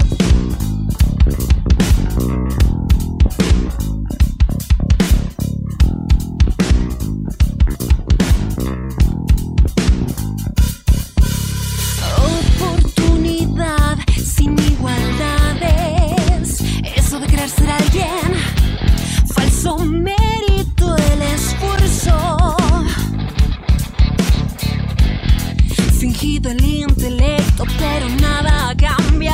Oportunidad sin igualdades. Eso de querer ser alguien. Falso mérito el esfuerzo. Fingido el intelecto, pero nada cambia.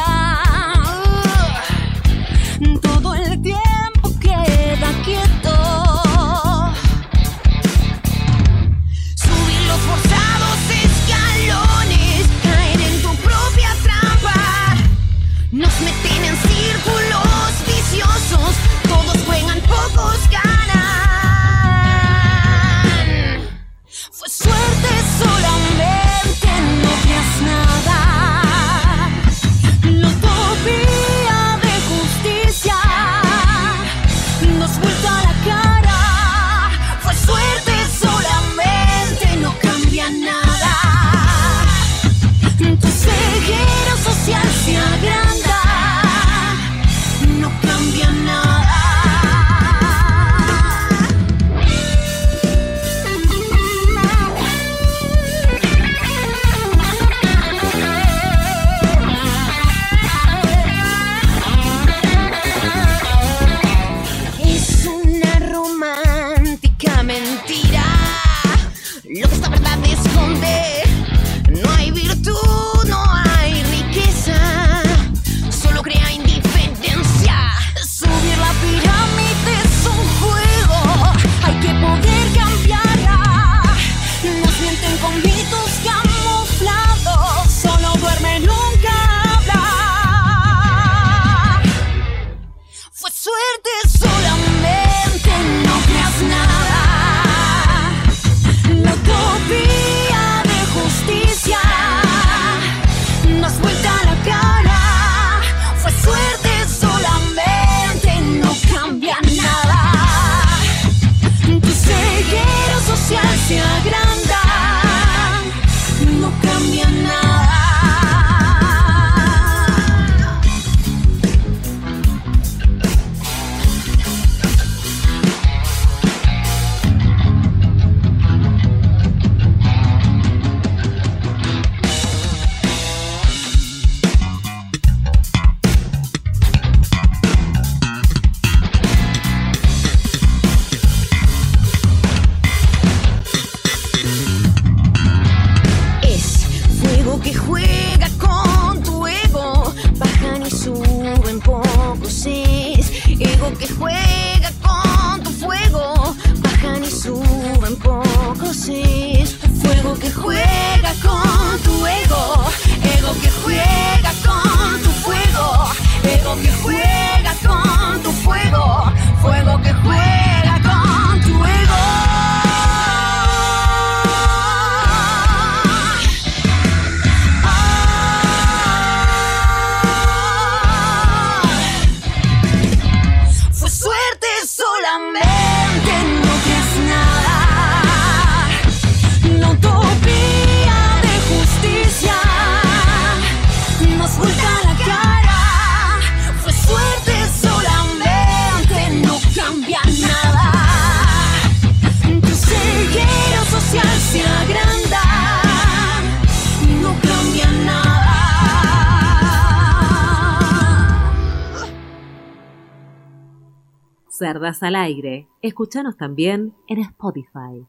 Cerdas al aire. Escúchanos también en Spotify.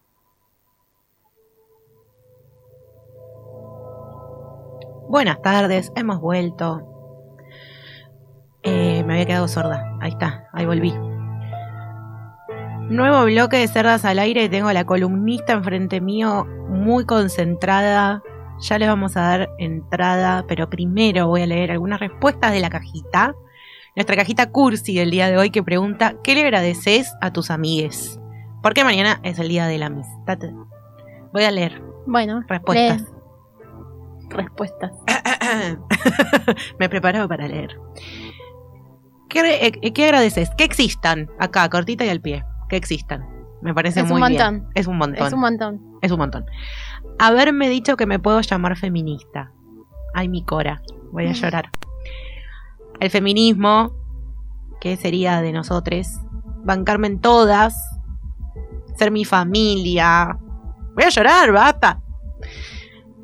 Buenas tardes, hemos vuelto. Eh, me había quedado sorda. Ahí está, ahí volví. Nuevo bloque de cerdas al aire. Tengo a la columnista enfrente mío, muy concentrada. Ya le vamos a dar entrada, pero primero voy a leer algunas respuestas de la cajita. Nuestra cajita cursi del día de hoy que pregunta: ¿Qué le agradeces a tus amigues? Porque mañana es el día de la amistad. Voy a leer Bueno, respuestas. respuestas. [COUGHS] Me he preparado para leer. ¿Qué, eh, qué agradeces? Que existan, acá, cortita y al pie. Que existan. Me parece Es un muy bien. montón. Es un montón. Es un montón. Es un montón. Haberme dicho que me puedo llamar feminista. Ay, mi cora. Voy a [LAUGHS] llorar. El feminismo, ¿qué sería de nosotros? Bancarme en todas. Ser mi familia. Voy a llorar, basta.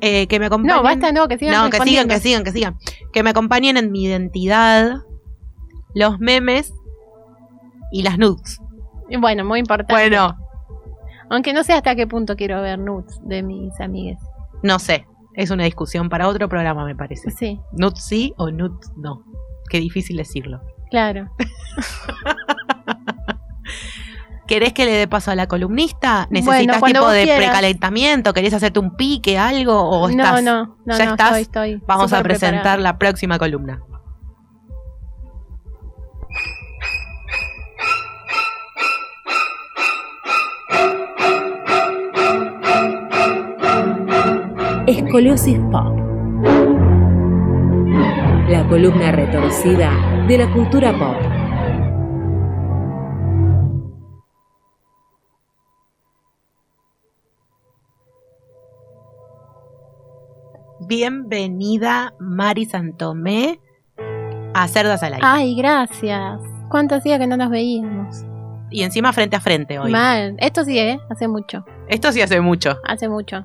Eh, que me acompañen. No, basta, no, que sigan No, que sigan, que sigan, que sigan. Que me acompañen en mi identidad, los memes y las nudes. Bueno, muy importante. Bueno, Aunque no sé hasta qué punto quiero ver nudes de mis amigues. no sé. Es una discusión para otro programa, me parece. Sí, Nudes sí o nudes no. Qué difícil decirlo. claro. ¿Querés que le dé paso a la columnista? Bueno, ¿Necesitas cuando tipo de quieras. precalentamiento? ¿Querés hacerte un pique, algo? ¿O No, estás, no, no, ya no, estás? estoy, estoy Vamos a presentar preparada. la próxima columna. Escoliosis Pop. La columna retorcida de la cultura pop. Bienvenida, Mari Santomé, a Cerdas al Aire. Ay, gracias. ¿Cuánto hacía que no nos veíamos? Y encima frente a frente hoy. Mal. Esto sí, ¿eh? Hace mucho. Esto sí hace mucho. Hace mucho.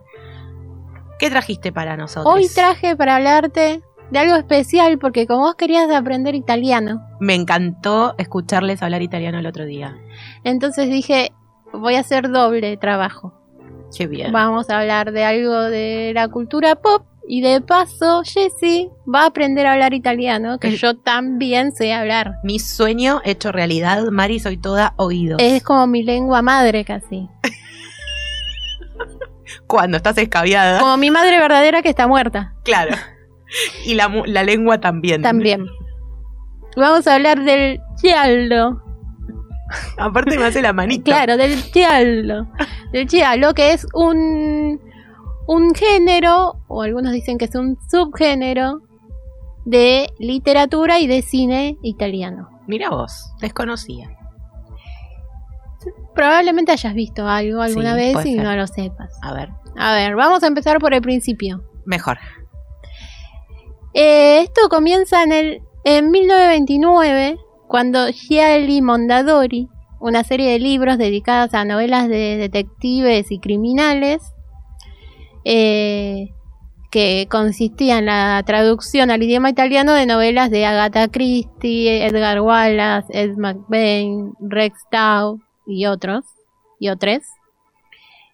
¿Qué trajiste para nosotros? Hoy traje para hablarte de algo especial porque como vos querías aprender italiano, Me encantó escucharles hablar italiano el otro día. entonces dije, voy a hacer doble trabajo. Qué bien. Vamos a hablar de algo de la cultura pop y de paso Jessie va a aprender a hablar italiano, que El- yo también sé hablar. Mi sueño hecho realidad, Mari, soy toda oídos. Es como mi lengua madre casi. [LAUGHS] Cuando estás escabiada. Como mi madre verdadera que está muerta. Claro. [LAUGHS] Y la, la lengua también. También. Vamos a hablar del giallo. Aparte me hace la manita. [LAUGHS] Claro, del giallo. Del giallo, que es un, un género, o algunos dicen que es un subgénero, de literatura y de cine italiano. Mira vos, desconocía. Probablemente hayas visto algo alguna Sí, vez y ser. no lo sepas. A ver, A ver, vamos a empezar por el principio. mejor. Eh, esto comienza en, el, en 1929, cuando Gialli Mondadori, una serie de libros dedicadas a novelas de detectives y criminales, eh, que consistía en la traducción al idioma italiano de novelas de Agatha Christie, Edgar Wallace, Ed McBain, Rex Dow y otros, y otros.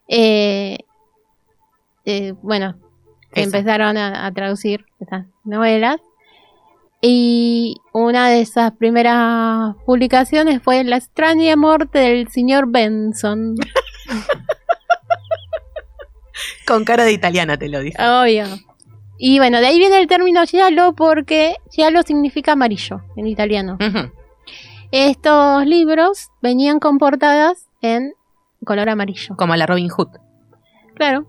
Eh, bueno, que Eso. empezaron a, a traducir esas novelas. Y una de esas primeras publicaciones fue La extraña muerte del señor Benson. [LAUGHS] Con cara de italiana te lo dice. Obvio. Y bueno, de ahí viene el término giallo porque giallo significa amarillo en italiano. Estos libros venían con portadas en color amarillo. Como la Robin Hood. Claro.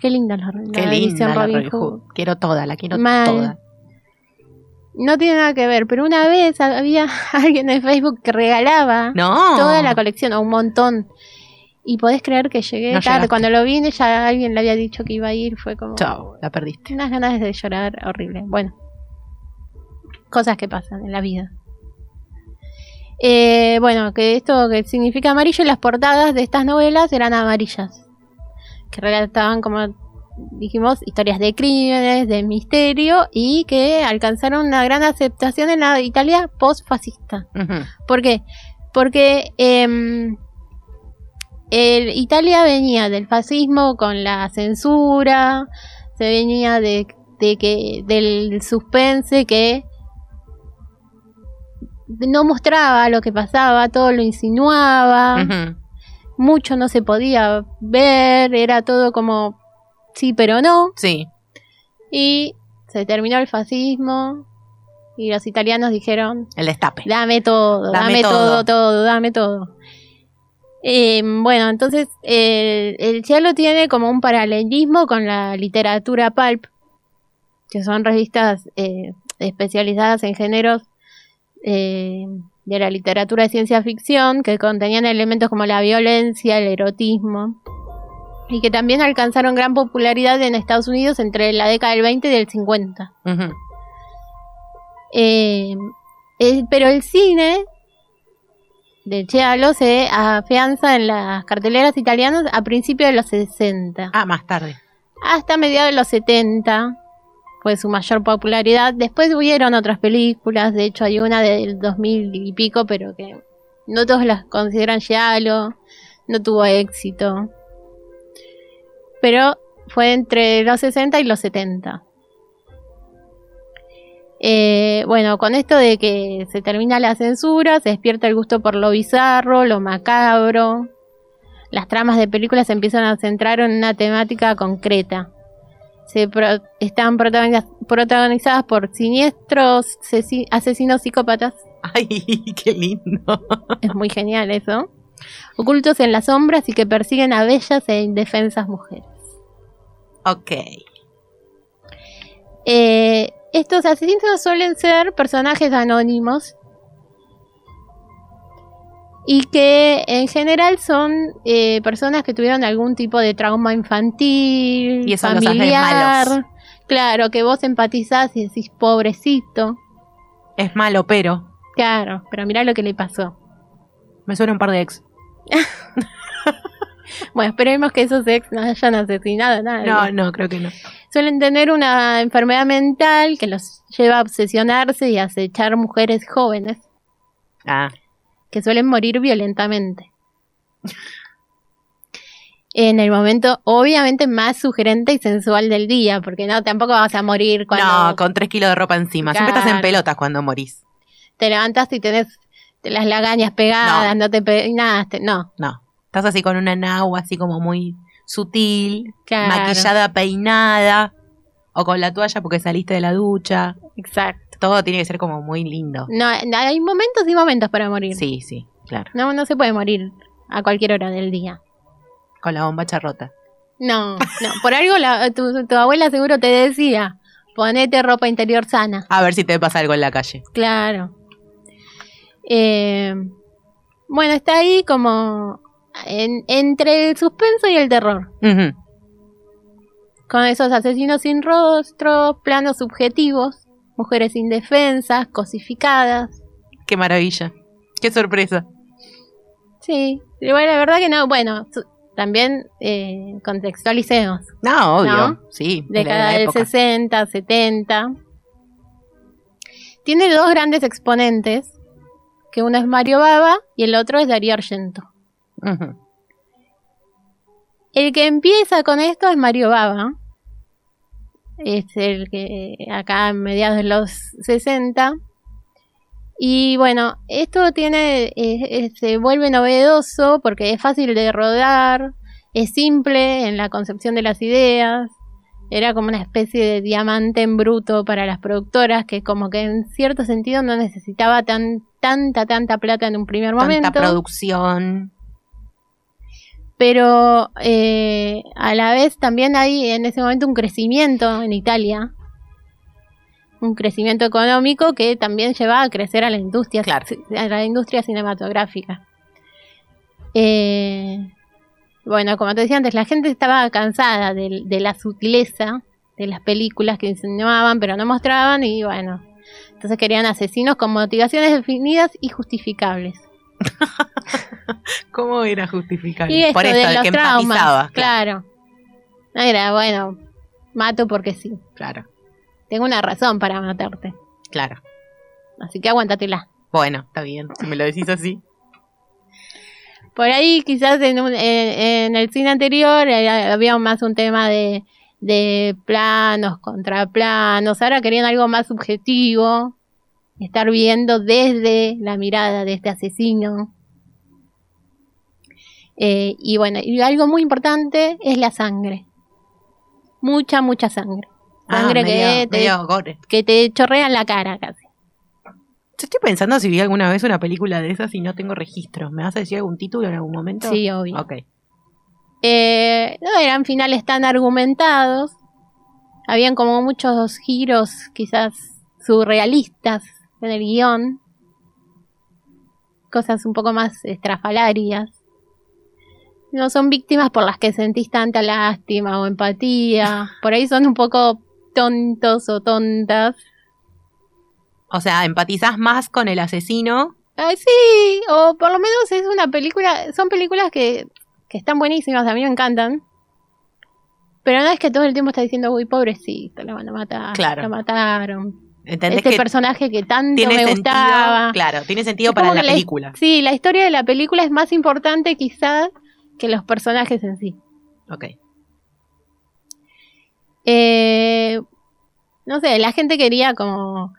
Qué linda la, la Qué linda la Robin Hood. Hood. Quiero toda, la quiero Mal. toda. No tiene nada que ver, pero una vez había [LAUGHS] alguien en Facebook que regalaba No. toda la colección, o un montón. Y podés creer que llegué No tarde. llegaste. Cuando lo vine ya alguien le había dicho que iba a ir. Fue como Chao, la perdiste. unas ganas de llorar horrible. Bueno, cosas que pasan en la vida. Eh, bueno, que esto que significa amarillo, las portadas de estas novelas eran amarillas. Que relataban, como dijimos, historias de crímenes, de misterio y que alcanzaron una gran aceptación en la Italia post-fascista. ¿Por qué? Porque em, el- Italia venía del fascismo con la censura, se venía de, de que del suspense que no mostraba lo que pasaba, todo lo insinuaba. Mucho no se podía ver, era todo como sí pero no, Sí. y se terminó el fascismo y los italianos dijeron El destape. Dame todo, Dame dame, todo. todo. todo, dame todo. Eh, bueno, entonces eh, el Cielo tiene como un paralelismo con la literatura pulp, que son revistas eh, especializadas en géneros eh, de la literatura de ciencia ficción, que contenían elementos como la violencia, el erotismo, y que también alcanzaron gran popularidad en Estados Unidos entre la década del 20 y del 50. Ujú. Eh, eh, pero el cine de Giallo se afianza en las carteleras italianas a principios de los 60. Ah, más tarde. Hasta mediados de los 70 fue su mayor popularidad. Después hubieron otras películas, de hecho hay una del 2000 y pico, pero que no todos las consideran Giallo, no tuvo éxito. Pero fue entre los 60 y los 70. Eh, bueno, con esto de que se termina la censura, se despierta el gusto por lo bizarro, lo macabro. Las tramas de películas se empiezan a centrar en una temática concreta. Se pro- están protagoniz- protagonizadas por siniestros sesi- asesinos psicópatas. [LAUGHS] Ay, qué lindo. Es muy genial eso. Ocultos en las sombras y que persiguen a bellas e indefensas mujeres. Ok. Eh, estos asesinos suelen ser personajes anónimos y que en general son eh, personas que tuvieron algún tipo de trauma infantil, Y eso los familiar. malos. Claro, que vos empatizás y decís, pobrecito. Es malo, pero Claro, pero mirá lo que le pasó. me suena un par de ex. [LAUGHS] Bueno, esperemos que esos ex no hayan asesinado a nadie. No, no, creo que no. Suelen tener una enfermedad mental que los lleva a obsesionarse y a acechar mujeres jóvenes. Ah, que suelen morir violentamente. En el momento, obviamente, más sugerente y sensual del día, porque no, tampoco vas a morir cuando no, con tres kilos de ropa encima. Siempre estás en pelotas cuando morís. te levantaste y tenés te las lagañas pegadas, no, te peinaste, no, No. Estás así con una nagua así como muy sutil, Claro. maquillada, peinada, o con la toalla porque saliste de la ducha. exacto. Todo tiene que ser como muy lindo. No, hay momentos y momentos para morir. Sí, sí, claro. No, no se puede morir a cualquier hora del día. Con la bombacha rota. No, no, por algo la- tu, tu abuela seguro te decía, ponete ropa interior sana. A ver si te pasa algo en la calle. Claro. Eh, bueno, está ahí como en- entre el suspenso y el terror. Con esos asesinos sin rostro, planos subjetivos, mujeres indefensas, cosificadas. Qué maravilla. Qué sorpresa. Sí, igual la verdad que no, bueno, también eh, contextualicemos. No, obvio. ¿No? Sí, de Década del época. 60, 70. Tiene dos grandes exponentes, que uno es Mario Baba y el otro es Darío Argento. El que empieza con esto es Mario Baba. Es el que acá a mediados de los 60. Y bueno, esto tiene, eh, eh, se vuelve novedoso porque es fácil de rodar, es simple en la concepción de las ideas. Era como una especie de diamante en bruto para las productoras que como que en cierto sentido no necesitaba tan, tanta, tanta plata en un primer momento Tanta producción. Pero eh, a la vez también hay en ese momento un crecimiento en Italia, un crecimiento económico que también lleva a crecer a la industria, Claro. a la industria cinematográfica. Eh, bueno, como te decía antes, la gente estaba cansada de, de la sutileza de las películas que insinuaban pero no mostraban y bueno, entonces querían asesinos con motivaciones definidas y justificables. [LAUGHS] ¿Cómo era? Y esto Por esto, de el los que traumas, claro. Era, bueno, mato porque sí. Claro, Tengo una razón para matarte. claro. Así que aguántatela. Bueno, está bien. Si me lo decís así. Por ahí quizás en, un- en- en el cine anterior eh, había más un tema de, de planos contra planos. Ahora querían algo más subjetivo. Estar viendo desde la mirada de este asesino. Eh, y bueno, y algo muy importante es la sangre. Mucha, mucha sangre. Ah, Sangre medio- que, te, gore. que te chorrea en la cara casi. Yo estoy pensando si vi alguna vez una película de esas y no tengo registro. ¿Me vas a decir algún título en algún momento? Sí, obvio. Ok. Eh, no eran finales tan argumentados. Habían como muchos giros quizás surrealistas en el guion. Cosas un poco más estrafalarias. No son víctimas por las que sentís tanta lástima o empatía. [LAUGHS] Por ahí son un poco tontos o tontas. O sea, empatizás más con el asesino. Ay, sí, o por lo menos es una película, son películas que, que están buenísimas, a mí me encantan. Pero no es que todo el tiempo está diciendo, uy, pobrecito, lo van a matar, Claro. lo mataron. ¿Entendés Este que personaje que tanto tiene me sentido? gustaba. Claro, tiene sentido Es para la película. Sí, la historia de la película es más importante quizás que los personajes en sí. Ok. Eh, no sé, la gente quería como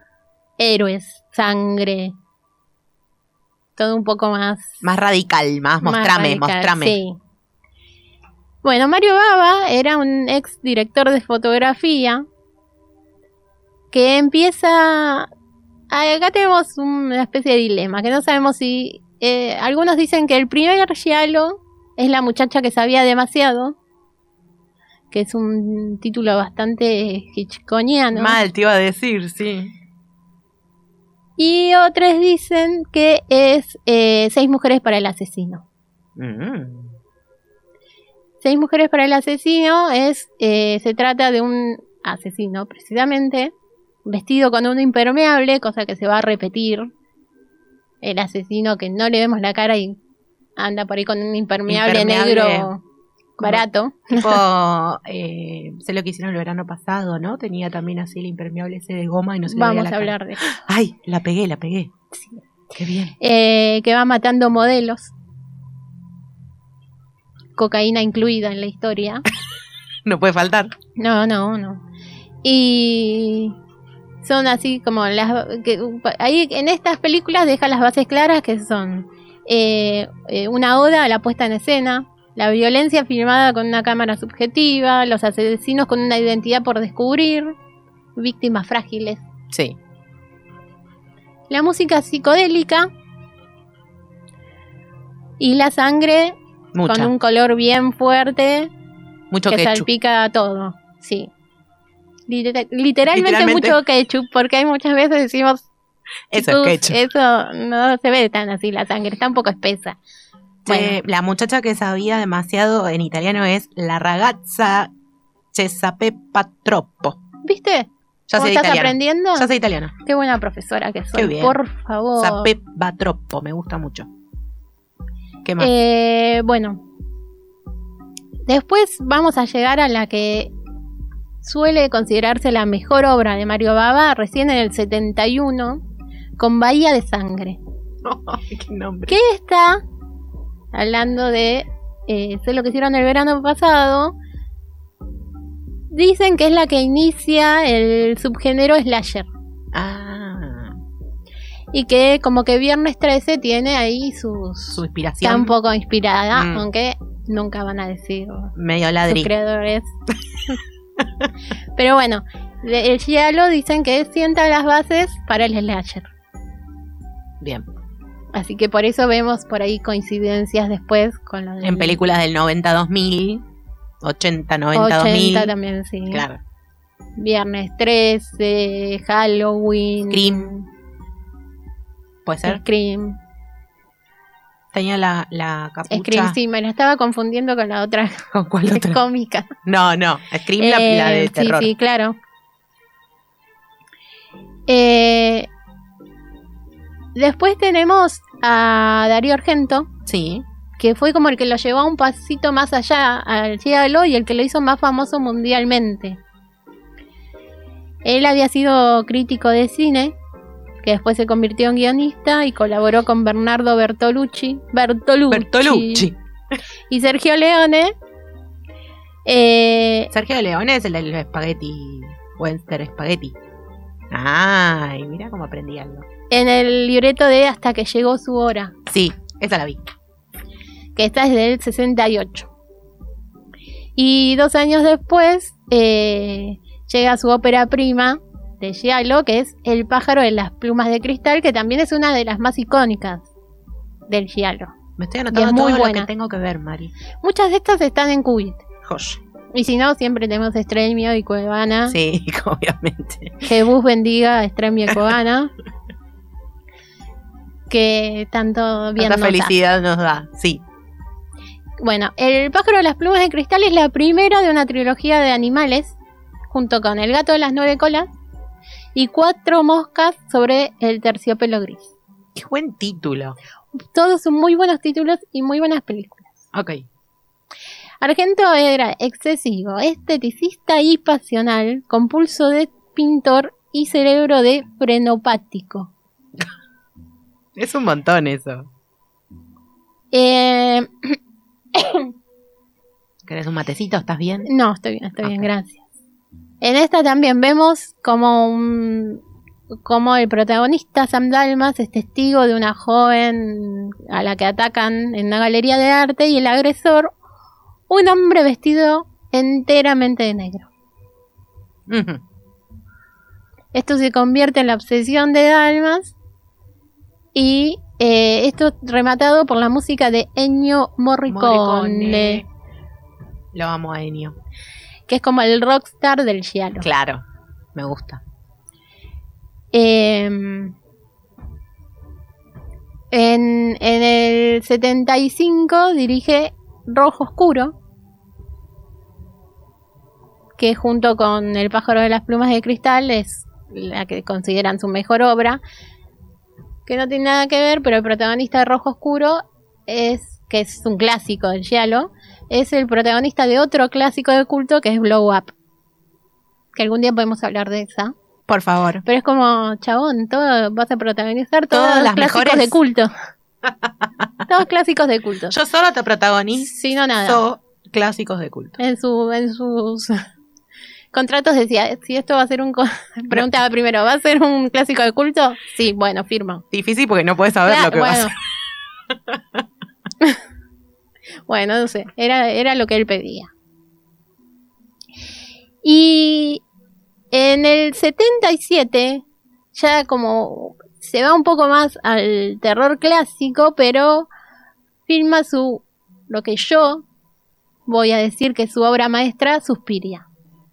héroes, sangre, todo un poco más Más radical, más más mostrame, radical, mostrame. sí. Bueno, Mario Baba era un ex director de fotografía que empieza... Acá tenemos una especie de dilema, que no sabemos si... eh, algunos dicen que el primer Giallo es la muchacha que sabía demasiado, que es un título bastante hitchconiano. Mal, te iba a decir, sí. Y otros dicen que es eh, Seis mujeres para el asesino. Mm. Seis mujeres para el asesino es eh, se trata de un asesino precisamente vestido con un impermeable, cosa que se va a repetir. El asesino que no le vemos la cara y anda por ahí con un impermeable, Impermeable, negro barato. Tipo, [LAUGHS] eh, sé lo que hicieron el verano pasado, ¿no? Tenía también así el impermeable ese de goma y no se le veía Vamos la a cara. hablar de Ay, la pegué, la pegué. Qué bien. eh, que va matando modelos. Cocaína incluida en la historia. [LAUGHS] No puede faltar. No, no, no. Y son así como las que ahí en estas películas deja las bases claras que son eh, eh, una oda a la puesta en escena, la violencia filmada con una cámara subjetiva, los asesinos con una identidad por descubrir, víctimas frágiles, Sí. la música psicodélica y la sangre Mucha. con un color bien fuerte Mucho que ketchup. salpica todo, sí. Liter- literalmente, Literalmente. mucho ketchup, porque hay muchas veces decimos, Eso "Chicos, es ketchup. eso no se ve tan así, la sangre está un poco espesa. Che, la muchacha que sabía demasiado en italiano es la ragazza Cesapepa Troppo. ¿Viste? Ya ¿Cómo sé estás italiano. aprendiendo? Ya sé italiano. Qué buena profesora que soy, Qué bien. por favor. Sapepa Troppo, me gusta mucho. ¿Qué más? Eh, bueno, después vamos a llegar a la que suele considerarse la mejor obra de Mario Bava, recién en el 71, con Bahía de Sangre. [LAUGHS] Qué nombre. que está hablando de eh, sé lo que hicieron el verano pasado dicen que es la que inicia el subgénero slasher Ah, y que como que Viernes 13 tiene ahí sus su está inspiración. un poco inspirada Mm. aunque nunca van a decir Medio sus ladri. creadores [LAUGHS] [LAUGHS] pero bueno el Giallo dicen que sienta las bases para el slasher Bien. así que por eso vemos por ahí coincidencias después con lo En del- películas del 90-2000, 80-90-2000. 80 también, sí. Claro. Viernes 13, Halloween. Scream. Puede ser. Scream. Tenía la, la capucha. Scream, sí, me la estaba confundiendo con la otra [LAUGHS] ¿Con cuál que [LAUGHS] es otra? cómica. No, no. Scream, la, Eh, la de sí, terror. Sí, claro. Eh, después tenemos a Darío Argento, Sí. que fue como el que lo llevó un pasito más allá al Giallo y el que lo hizo más famoso mundialmente. Él había sido crítico de cine que después se convirtió en guionista y colaboró con Bernardo Bertolucci, Bertolucci, Bertolucci. y Sergio Leone. Eh, Sergio Leone es el del espagueti. Western Spaghetti. Ay, mira cómo aprendí algo. en el libreto de Hasta que llegó su hora, Sí, esa la vi. que esta es del 68. Y dos años después eh, llega su ópera prima de Giallo, que es El pájaro de las plumas de cristal, que también es una de las más icónicas del Giallo. Me estoy anotando es muy lo buena. que tengo que ver, Mari. Muchas de estas están en Cubit. Josh. Y si no, siempre tenemos Estremio y Cuevana. Sí, [LAUGHS] obviamente. Que Bus bendiga a Estremio y Cuevana. [LAUGHS] que tanto bien nos da. felicidad nos da. Sí. Bueno, El pájaro de las plumas de cristal es la primera de una trilogía de animales, junto con El gato de las nueve colas y Cuatro moscas sobre el terciopelo gris. Qué buen título. Todos son muy buenos títulos y muy buenas películas. Ok. Argento era excesivo, esteticista y pasional, con pulso de pintor y cerebro de frenopático. [LAUGHS] Es un montón eso. Eh, [COUGHS] ¿Querés un matecito? ¿Estás bien? no, estoy bien, estoy bien, gracias. En esta también vemos como un, como el protagonista Sam Dalmas es testigo de una joven a la que atacan en una galería de arte y el agresor, un hombre vestido enteramente de negro. Esto se convierte en la obsesión de Dalmas y eh, esto rematado por la música de Ennio Morricone, Morricone. Lo amo a Ennio. Que es como el rockstar del giallo. Claro. Me gusta. Eh, en, en el 75 dirige Rojo Oscuro, que junto con El pájaro de las plumas de cristal es la que consideran su mejor obra, que no tiene nada que ver, pero el protagonista de Rojo Oscuro es, que es un clásico del giallo, es el protagonista de otro clásico de culto que es Blow Up. Que algún día podemos hablar de esa. Por favor. Pero es como, chabón, todo, vas a protagonizar todos Todas los clásicos mejores. de culto. todos clásicos de culto. Yo solo te protagonizo Si no, nada. clásicos de culto. En, su, en sus [LAUGHS] contratos decía, si esto va a ser un... [LAUGHS] Preguntaba primero, ¿va a ser un clásico de culto? Sí, bueno, firma. Difícil porque no puedes saber Claro, lo que va a ser. [LAUGHS] Bueno, no sé, era, era lo que él pedía. Y en el 77, ya como se va un poco más al terror clásico, pero filma su, lo que yo voy a decir que es su obra maestra, Suspiria.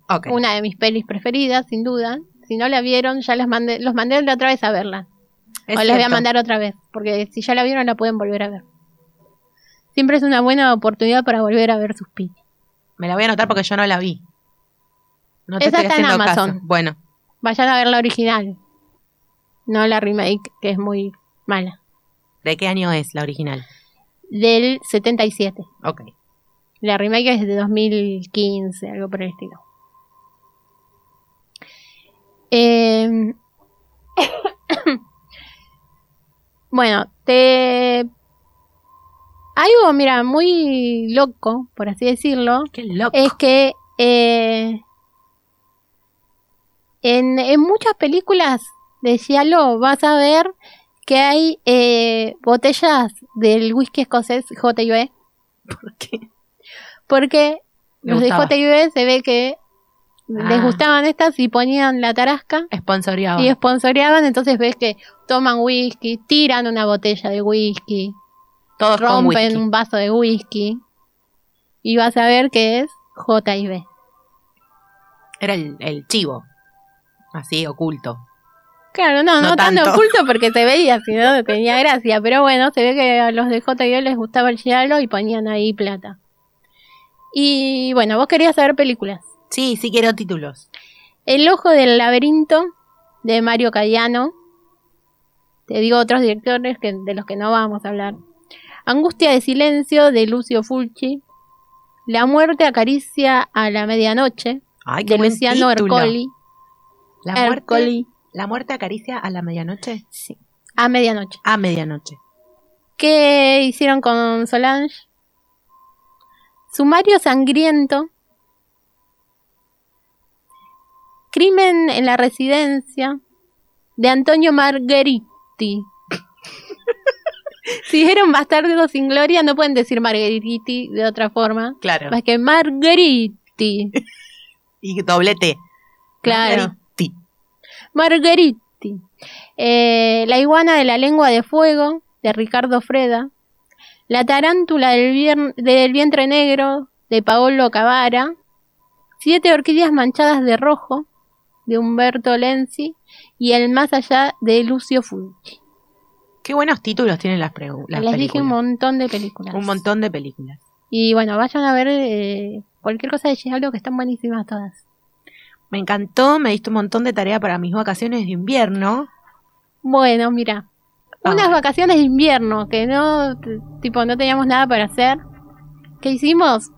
Ok. Una de mis pelis preferidas, sin duda. Si no la vieron, ya las mandé, los mandé la otra vez a verla. Es o les voy a mandar otra vez, porque si ya la vieron la pueden volver a ver. Siempre es una buena oportunidad para volver a ver Suspiria. Me la voy a anotar porque yo no la vi. No te Esa estoy está en haciendo caso. Amazon. Bueno, Vayan a ver la original, no la remake, que es muy mala. ¿de qué año es la original? Del 77. Ok. La remake es de 2015, algo por el estilo. Eh, [COUGHS] [COUGHS] bueno, te... Algo, mira, muy loco, por así decirlo, Qué loco. es que eh, en, en muchas películas de Giallo vas a ver que hay eh, botellas del whisky escocés J&B ¿Por qué? porque los de. J&B se ve que les Ah. gustaban estas y ponían la tarasca Sponsoreado. y sponsoreaban, entonces ves que toman whisky, tiran una botella de whisky, Todos rompen un vaso de whisky y vas a ver que es J&B. Era el, el chivo. Así, oculto. Claro, no, no, No tan tanto. oculto [LAUGHS] porque se veía, si no tenía gracia, pero bueno, se ve que a los de J&B les gustaba el giallo y ponían ahí plata. Y bueno, vos querías saber películas. Sí, sí quiero títulos. El ojo del laberinto de Mario Cayano. Te digo otros directores que, de los que no vamos a hablar. Angustia de silencio de Lucio Fulci. La muerte acaricia a la medianoche Ay, qué de Luciano título. Ercoli. La muerte. Ercoli. La muerte acaricia a la medianoche. Sí. A medianoche. A medianoche. ¿Qué hicieron con Solange? Sumario sangriento. Crimen en la residencia de Antonio Margheriti. [LAUGHS] [LAUGHS] si dijeron bastardo sin gloria, no pueden decir Margheriti de otra forma. Claro. Más que Margheriti. Y doblete. Claro. Margheriti. Eh, la iguana de la lengua de fuego, de Ricardo Freda. La tarántula del vientre negro, de Paolo Cavara. Siete orquídeas manchadas de rojo, de Humberto Lenzi. Y El más allá, de Lucio Fulci. Qué buenos títulos tienen las, pregu- las Les dije un montón de películas. Un montón de películas. Y bueno, vayan a ver eh, cualquier cosa de Giallo que están buenísimas todas. Me encantó, me diste un montón de tarea para mis vacaciones de invierno. Bueno, mira. A Unas vacaciones de invierno que no, tipo, no teníamos nada para hacer. ¿Qué hicimos?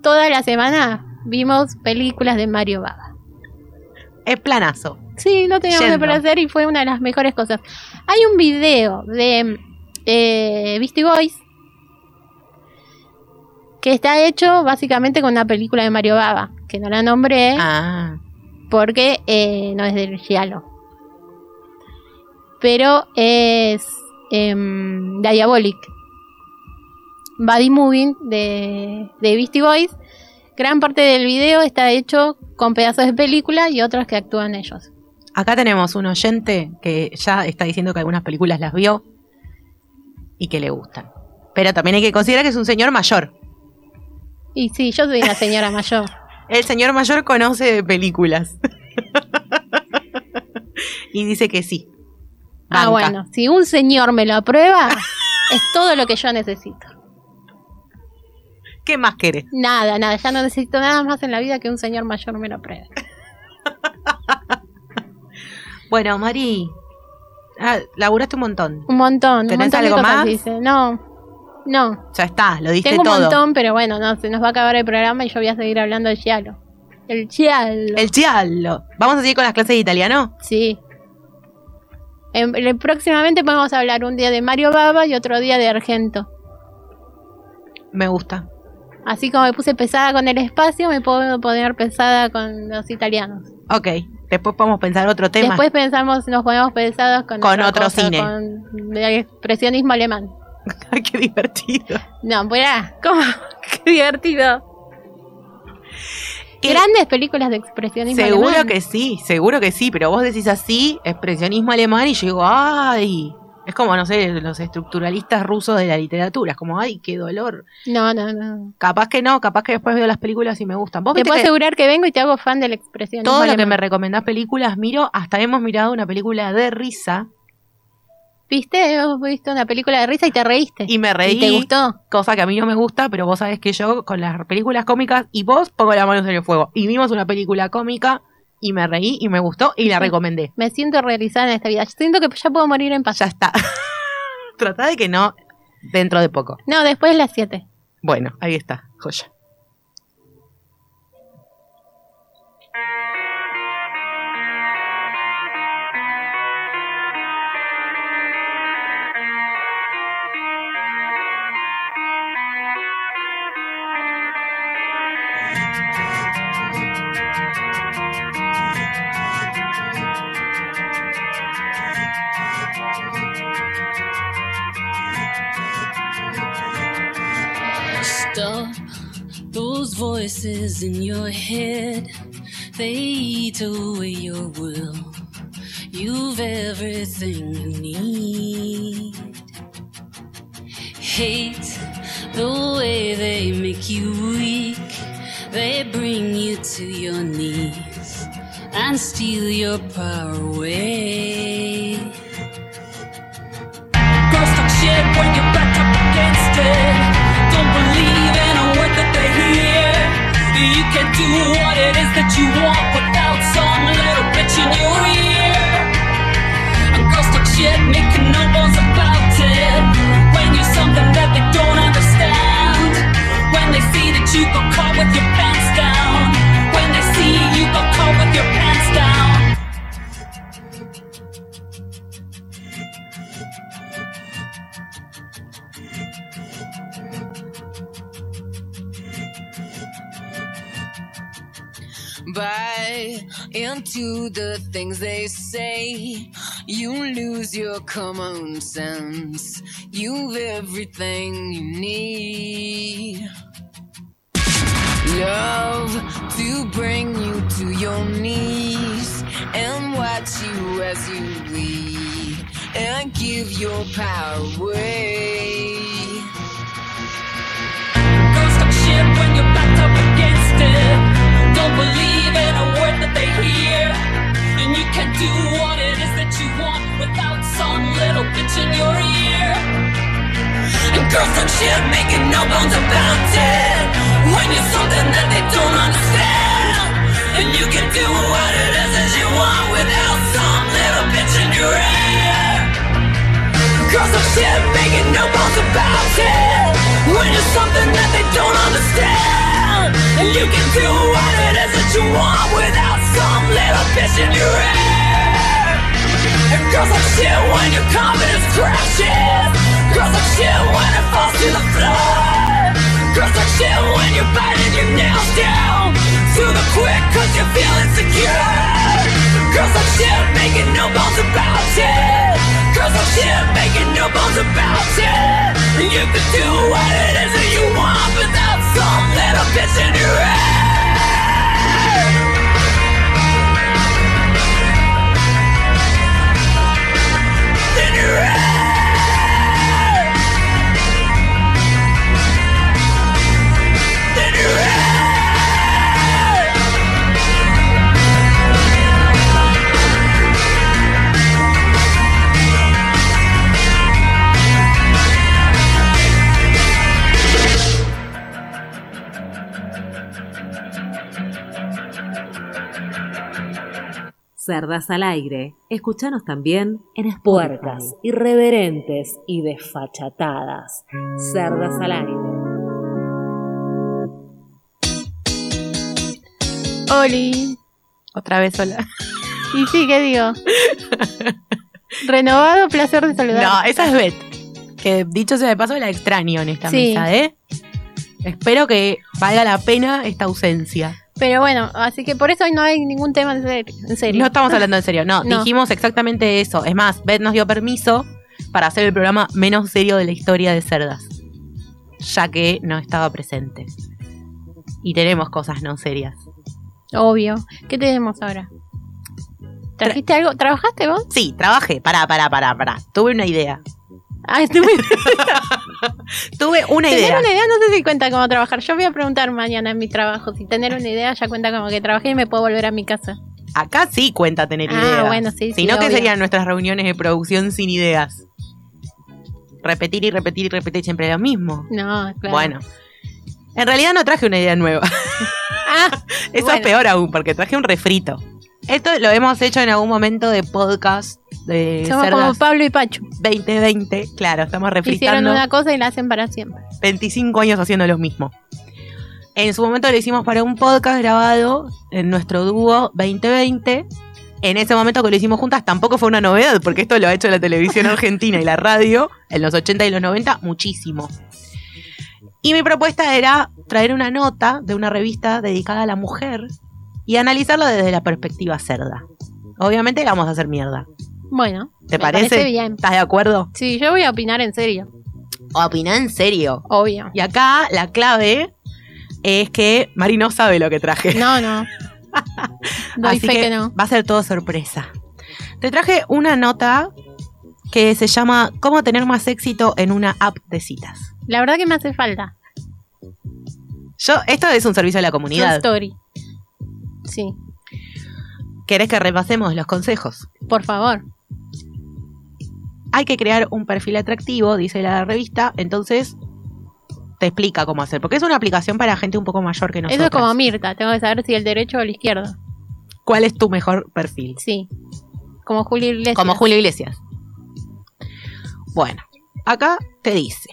Toda la semana vimos películas de Mario Baba. Es planazo. Sí, no teníamos nada para hacer y fue una de las mejores cosas. Hay un video de eh, Beastie Boys que está hecho básicamente con una película de Mario Baba, que no la nombré Ah, porque eh, no es del Giallo. Pero es em, Diabolic. Body Moving de, de Beastie Boys. Gran parte del video está hecho con pedazos de película y otros que actúan ellos. Acá tenemos un oyente que ya está diciendo que algunas películas las vio y que le gustan. Pero también hay que considerar que es un señor mayor. Y sí, yo soy una señora mayor. [LAUGHS] El señor mayor conoce películas. [LAUGHS] y dice que sí. Ah, bueno, si un señor me lo aprueba, es todo lo que yo necesito. ¿Qué más querés? Nada, nada, ya no necesito nada más en la vida que un señor mayor me lo apruebe. [LAUGHS] Bueno, Mari, ah, laburaste un montón. Un montón, un ¿Tenés montón de algo cosas más? hice. No, no. Ya está, lo diste Tengo un todo. montón, pero bueno, no, se nos va a acabar el programa y yo voy a seguir hablando del Giallo. El Giallo. El giallo. ¿Vamos a seguir con las clases de italiano? Sí. En- en- próximamente podemos hablar un día de Mario Baba y otro día de Argento. Me gusta. Así como me puse pesada con el espacio, me puedo poner pesada con los italianos. Ok, después podemos pensar otro tema. Después pensamos, nos ponemos pesados con, otro cosa, cine. Con el expresionismo alemán. [LAUGHS] Ay, qué divertido. No, mirá, ¿cómo? [LAUGHS] Qué divertido. ¿Qué- Grandes películas de expresionismo Seguro alemán. que sí, seguro que sí, pero vos decís así, expresionismo alemán, y yo digo, ay. Es como, no sé, los estructuralistas rusos de la literatura. Es como, ay, qué dolor. No, no, no. Capaz que no, capaz que después veo las películas y me gustan. Vos Te puedo que asegurar que vengo y te hago fan del expresionismo todo lo que me recomendás películas miro, hasta hemos mirado una película de risa ¿Viste? Vos viste una película de risa y te reíste. y me reí. ¿Y te gustó? Cosa que a mí no me gusta, pero vos sabés que yo con las películas cómicas y vos pongo las manos en el fuego. Y vimos una película cómica y me reí y me gustó y la Sí. recomendé. Me siento realizada en esta vida. Siento que ya puedo morir en paz. Ya está. [LAUGHS] Trata de que no dentro de poco. No, después de las 7. Bueno, ahí está, joya. Voices in your head. They eat away your will. You've everything you need. Hate the way they make you weak. They bring you to your knees and steal your power away. Do what it is that you want without some little bitch in your ear. Girls talk shit, making no bones about it. When you're something that they don't understand. When they see that you got caught with your into the things they say. You lose your common sense. You've everything you need. Love to bring you to your knees and watch you as you bleed and give your power away. Girls talk shit when you're backed up against it. Don't believe in a word that they hear. And you can do what it is that you want without some little bitch in your ear. And girls talk shit making no bones about it. When you're something that they don't understand. And you can do what it is that you want without some little bitch in your ear. Girls talk shit making no bones about it. When you're something that they don't understand. And you can do what it is that you want without some little bitch in your ear. And girls like shit when your confidence crashes. Girls like shit when it falls to the floor. Girls like shit when you're biting your nails down to the quick cause you feel insecure. Girls like shit making no bones about it. Girls like shit making no bones about it. And you can do what it is that you want without some little bitch in your head. Cerdas al aire. Escuchanos también en Spotify. Puercas, irreverentes y desfachatadas. Cerdas al aire. Oli. Otra vez hola. Y sí, ¿qué digo? [LAUGHS] Renovado placer de saludar. No, esa es Beth. Que dicho sea de paso, la extraño en esta Sí. mesa, ¿eh? Espero que valga la pena esta ausencia. Pero bueno, así que por eso hoy no hay ningún tema en serio. En serio. No estamos hablando en serio, no, No. Dijimos exactamente eso. Es más, Beth nos dio permiso para hacer el programa menos serio de la historia de Cerdas. Ya que no estaba presente. Y tenemos cosas no serias. Obvio. ¿Qué tenemos ahora? ¿Trajiste algo? ¿Trabajaste vos? Sí, trabajé. Pará, pará, pará, pará. Tuve una idea. Ah, estuve. [LAUGHS] Tuve una tener idea. una idea no sé si cuenta como trabajar. Yo voy a preguntar mañana en mi trabajo. Si tener una idea ya cuenta como que trabajé y me puedo volver a mi casa. Acá sí cuenta tener Ah, ideas. bueno, sí, Si sí, no, ¿qué serían nuestras reuniones de producción sin ideas? Repetir y repetir y repetir siempre lo mismo. No, claro. Bueno. En realidad no traje una idea nueva. Ah, [LAUGHS] Eso Bueno. es peor aún, porque traje un refrito. Esto lo hemos hecho en algún momento de podcast de somos como Pablo y Pachu. 2020. Claro, estamos Hicieron refritando una cosa y la hacen para siempre. 25 años haciendo lo mismo. En su momento lo hicimos para un podcast grabado en nuestro dúo 2020. En ese momento que lo hicimos juntas tampoco fue una novedad, porque esto lo ha hecho la televisión [LAUGHS] argentina y la radio en los 80 y los 90 muchísimo. Y mi propuesta era traer una nota de una revista dedicada a la mujer y analizarlo desde la perspectiva cerda. Obviamente la vamos a hacer mierda. Bueno. ¿Te me parece? parece bien. ¿Estás de acuerdo? Sí, yo voy a opinar en serio. Opina en serio. Obvio. Y acá la clave es que Mari no sabe lo que traje. No, no. [LAUGHS] Doy Así fe que, que no. va a ser todo sorpresa. Te traje una nota que se llama ¿Cómo tener más éxito en una app de citas? La verdad que me hace falta. Yo, esto es un servicio a la True comunidad. story. Sí, ¿Querés que repasemos los consejos? por favor. Hay que crear un perfil atractivo, dice la revista, entonces te explica cómo hacer, porque es una aplicación para gente un poco mayor que nosotros. Eso es como Mirta. Tengo que saber si el derecho o el izquierdo. ¿Cuál es tu mejor perfil? Sí. Como Julio Iglesias. Como Julio Iglesias. Bueno, acá te dice,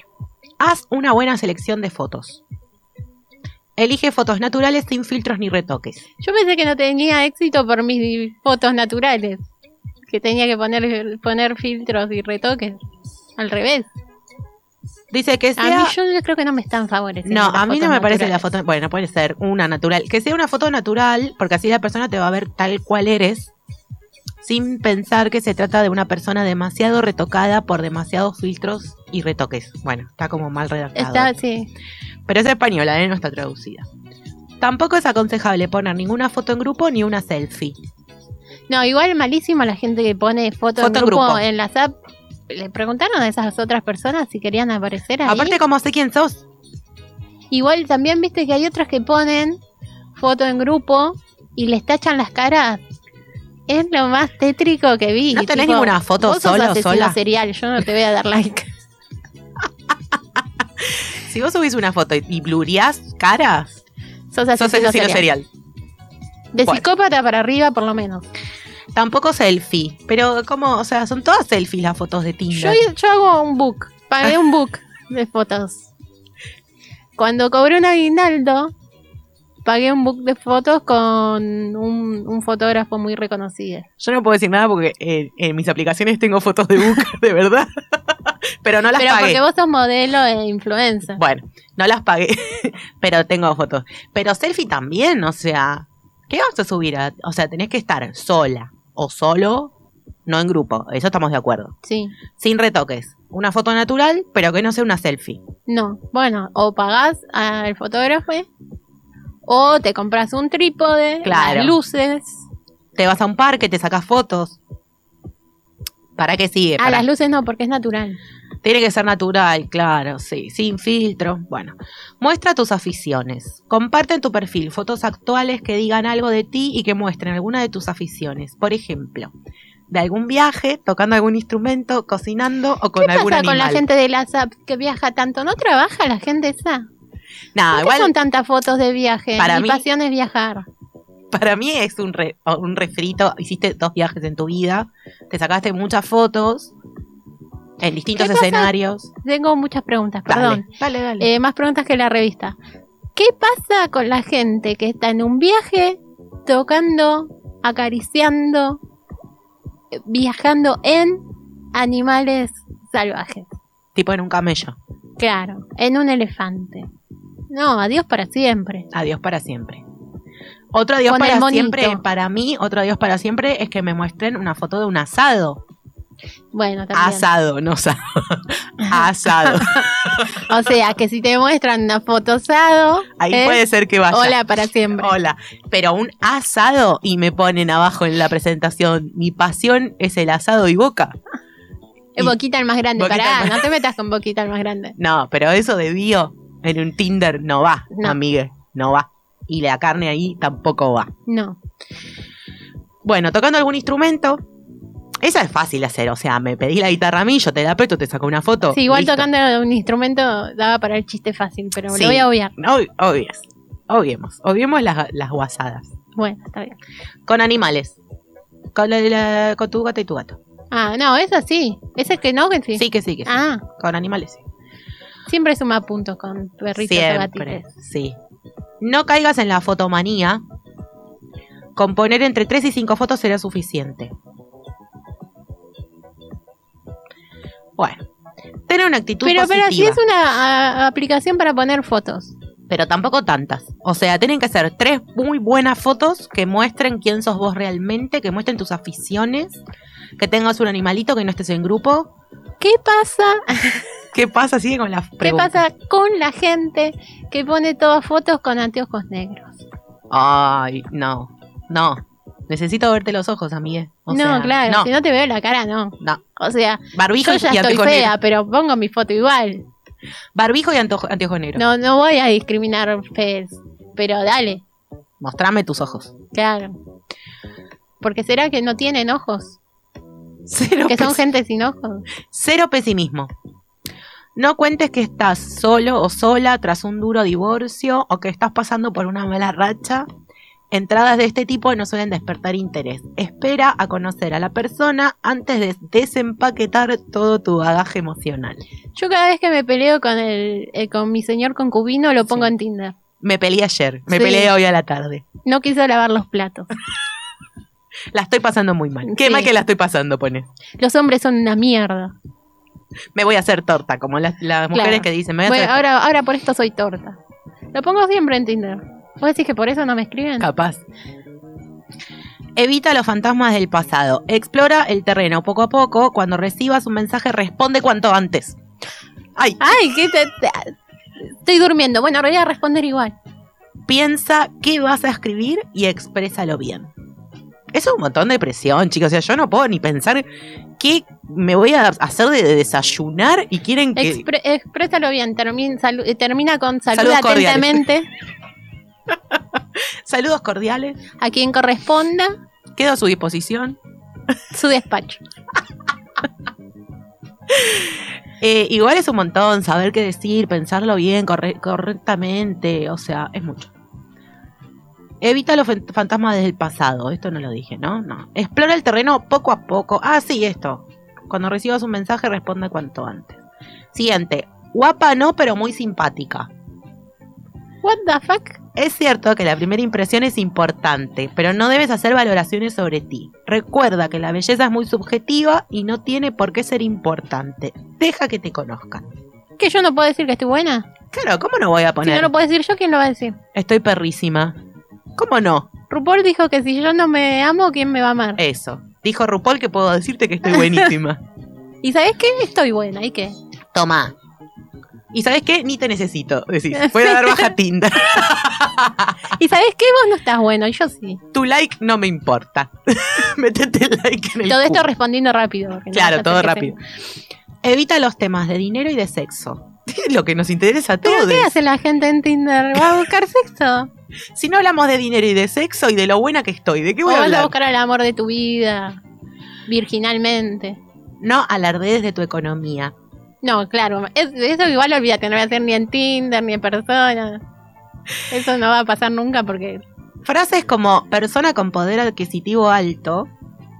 haz una buena selección de fotos. Elige fotos naturales sin filtros ni retoques. Yo pensé que no tenía éxito por mis fotos naturales. Que tenía que poner, poner filtros y retoques. Al revés. Dice que A sea... mí yo creo que no me están favoreciendo. No, a mí no me parece la foto. Bueno, puede ser una natural. Que sea una foto natural, porque así la persona te va a ver tal cual eres, sin pensar que se trata de una persona demasiado retocada por demasiados filtros y retoques. Bueno, está como mal redactado. Está, sí. Pero es española, ¿eh? no está traducida. Tampoco es aconsejable poner ninguna foto en grupo ni una selfie. No, igual malísimo la gente que pone foto, Foto en grupo grupo. en las app. Le preguntaron a esas otras personas si querían aparecer ahí. Aparte, como sé quién sos. Igual también viste que hay otras que ponen foto en grupo y les tachan las caras. Es lo más tétrico que vi. ¿No tenés tipo, ninguna foto solo, sola? serial, yo no te voy a dar like. Si vos subís una foto y- blureás caras, Sos sos asesino, asesino serial. serial. De Bueno. psicópata para arriba, por lo menos. Tampoco selfie. Pero, como, o sea, son todas selfies las fotos de Yo, Tinder. yo hago un book. Pagué un book de fotos. [LAUGHS] Cuando cobré un aguinaldo, pagué un book de fotos con un, un fotógrafo muy reconocido. Yo no puedo decir nada porque en, en mis aplicaciones tengo fotos de book, [LAUGHS] de verdad. Pero no las Pero pagué. porque vos sos modelo e influencer. Bueno, no las pagué, [LAUGHS] pero tengo fotos. Pero selfie también, o sea, ¿qué vas a subir? a- o sea, tenés que estar sola o solo, no en grupo, eso estamos de acuerdo. Sí. Sin retoques. Una foto natural, pero que no sea una selfie. No. Bueno, o pagás al fotógrafo o te compras un trípode, Claro. las luces. Te vas a un parque, te sacas fotos. ¿Para qué sigue? Ah, Para- las luces no, porque es natural. Tiene que ser natural, claro, sí, sin filtro. Bueno, muestra tus aficiones. Comparte en tu perfil fotos actuales que digan algo de ti y que muestren alguna de tus aficiones. Por ejemplo, de algún viaje, tocando algún instrumento, cocinando o con ¿Qué algún pasa animal. con la gente de las apps que viaja tanto? ¿No trabaja la gente esa? Nah, ¿Por qué igual son tantas fotos de viaje? Para Mi mí- pasión es viajar. para mí es un, re- un refrito. Hiciste dos viajes en tu vida, te sacaste muchas fotos en distintos escenarios. Tengo muchas preguntas, perdón. Dale, dale, dale. Eh, más preguntas que la revista. ¿Qué pasa con la gente que está en un viaje tocando, acariciando, eh, viajando en animales salvajes? tipo en un camello. Claro, en un elefante. No, adiós para siempre. Adiós para siempre. Otro adiós Con para siempre, para mí, otro adiós para siempre es que me muestren una foto de un asado. Bueno, también. Asado, no asado. [LAUGHS] asado. O sea, que si te muestran una foto asado, Ahí es puede ser que vaya. hola para siempre. Hola. Pero un asado y me ponen abajo en la presentación, mi pasión es el asado y boca. Es Boquita el más grande. Boquita Pará, más- no te metas con Boquita el más grande. No, pero eso de bio en un Tinder no va, No. amigue, no va. Y la carne ahí tampoco va. No. Bueno, tocando algún instrumento. Esa es fácil de hacer, o sea, me pedí la guitarra a mí, yo te la apreto, te saco una foto. Sí, igual listo. tocando un instrumento daba para el chiste fácil, pero Sí. lo voy a obviar. Ob- obvies. Obviemos. Obviemos las, las guasadas. Bueno, está bien. Con animales. Con, la- la- con tu gato y tu gato. Ah, no, eso sí. Ese que no, que sí. Sí, que sí, que sí. Ah, Con animales, sí. Siempre suma puntos con perritos o Siempre. gatitos. Sí. No caigas en la fotomanía. Con poner entre 3 y 5 fotos será suficiente. Bueno. Tener una actitud Pero, pero si positiva. es una a- aplicación para poner fotos. pero tampoco tantas. O sea, tienen que ser tres muy buenas fotos que muestren quién sos vos realmente, que muestren tus aficiones, que tengas un animalito, que no estés en grupo. ¿Qué pasa? [LAUGHS] ¿Qué pasa? Sigue con la ¿Qué pasa con la gente que pone todas fotos con anteojos negros? Ay, no, no. Necesito verte los ojos, amigue. O no, sea, claro, No, si no te veo la cara, no. no. O sea, Barbijo yo ya y estoy fea, pero pongo mi foto igual. Barbijo y anteojo, anteojos negros. No, no voy a discriminar fees, pero dale, Mostrame tus ojos. claro. Porque será que no tienen ojos, Cero, que son gente sin ojos. cero pesimismo. No cuentes que estás solo o sola tras un duro divorcio o que estás pasando por una mala racha. Entradas de este tipo no suelen despertar interés. Espera a conocer a la persona antes de desempaquetar todo tu bagaje emocional. Yo cada vez que me peleo con el eh, con mi señor concubino lo pongo Sí. en Tinder. Me peleé ayer, me Sí. peleé hoy a la tarde. No quiso lavar los platos. [LAUGHS] La estoy pasando muy mal. Qué Sí. mal que la estoy pasando, pone. Los hombres son una mierda. Me voy a hacer torta, como las, las mujeres Claro. que dicen, me voy a hacer ahora, ahora por esto soy torta. Lo pongo siempre en Tinder. ¿Vos decís que por eso no me escriben? capaz. Evita los fantasmas del pasado. Explora el terreno poco a poco. Cuando recibas un mensaje, responde cuanto antes. Ay, Ay, que te, te- estoy durmiendo. Bueno, voy a responder igual. piensa qué vas a escribir y exprésalo bien. Eso es un montón de presión, chicos. O sea, yo no puedo ni pensar qué me voy a hacer de desayunar y quieren que. Expre- exprésalo bien. Eh, termina con salud Saludos cordiales. atentamente [LAUGHS] Saludos cordiales. a quien corresponda Quedo a su disposición. su despacho. [LAUGHS] Eh, igual es un montón saber qué decir, pensarlo bien, corre- correctamente. O sea, es mucho. Evita los fan- fantasmas del pasado. Esto no lo dije, ¿no? No. Explora el terreno poco a poco. Ah, sí, esto. Cuando recibas un mensaje, responde cuanto antes. Siguiente. Guapa no, pero muy simpática. What the fuck? Es cierto que la primera impresión es importante, pero no debes hacer valoraciones sobre ti. Recuerda que la belleza es muy subjetiva y no tiene por qué ser importante. Deja que te conozcan. ¿Que yo no puedo decir que estoy buena? Claro, ¿cómo no voy a Si poner? no lo puedo decir yo, ¿quién lo va a decir? Estoy perrísima. ¿Cómo no? RuPaul dijo que si yo no me amo, ¿quién me va a amar? Eso. Dijo RuPaul que puedo decirte que estoy buenísima. [LAUGHS] ¿Y sabes qué? Estoy buena. ¿Y qué? Toma. ¿Y sabes qué? Ni te necesito. Decís, voy a dar baja [LAUGHS] Tinder. ¿Y sabes qué? Vos no estás bueno, y yo sí. Tu like no me importa. [LAUGHS] Métete el like en el Todo esto culo. respondiendo rápido. no Claro, todo rápido. Evita los temas de dinero y de sexo. Es lo que nos interesa a ¿Pero todos. qué hace la gente en Tinder? ¿Va a buscar sexo? Si no hablamos de dinero y de sexo y de lo buena que estoy, ¿de qué ¿O voy a vas a hablar? buscar al amor de tu vida? Virginalmente. No alardees de tu economía. No, claro. es- eso igual olvídate, no voy a hacer ni en Tinder, ni en persona. Eso no va a pasar nunca porque... Frases como persona con poder adquisitivo alto.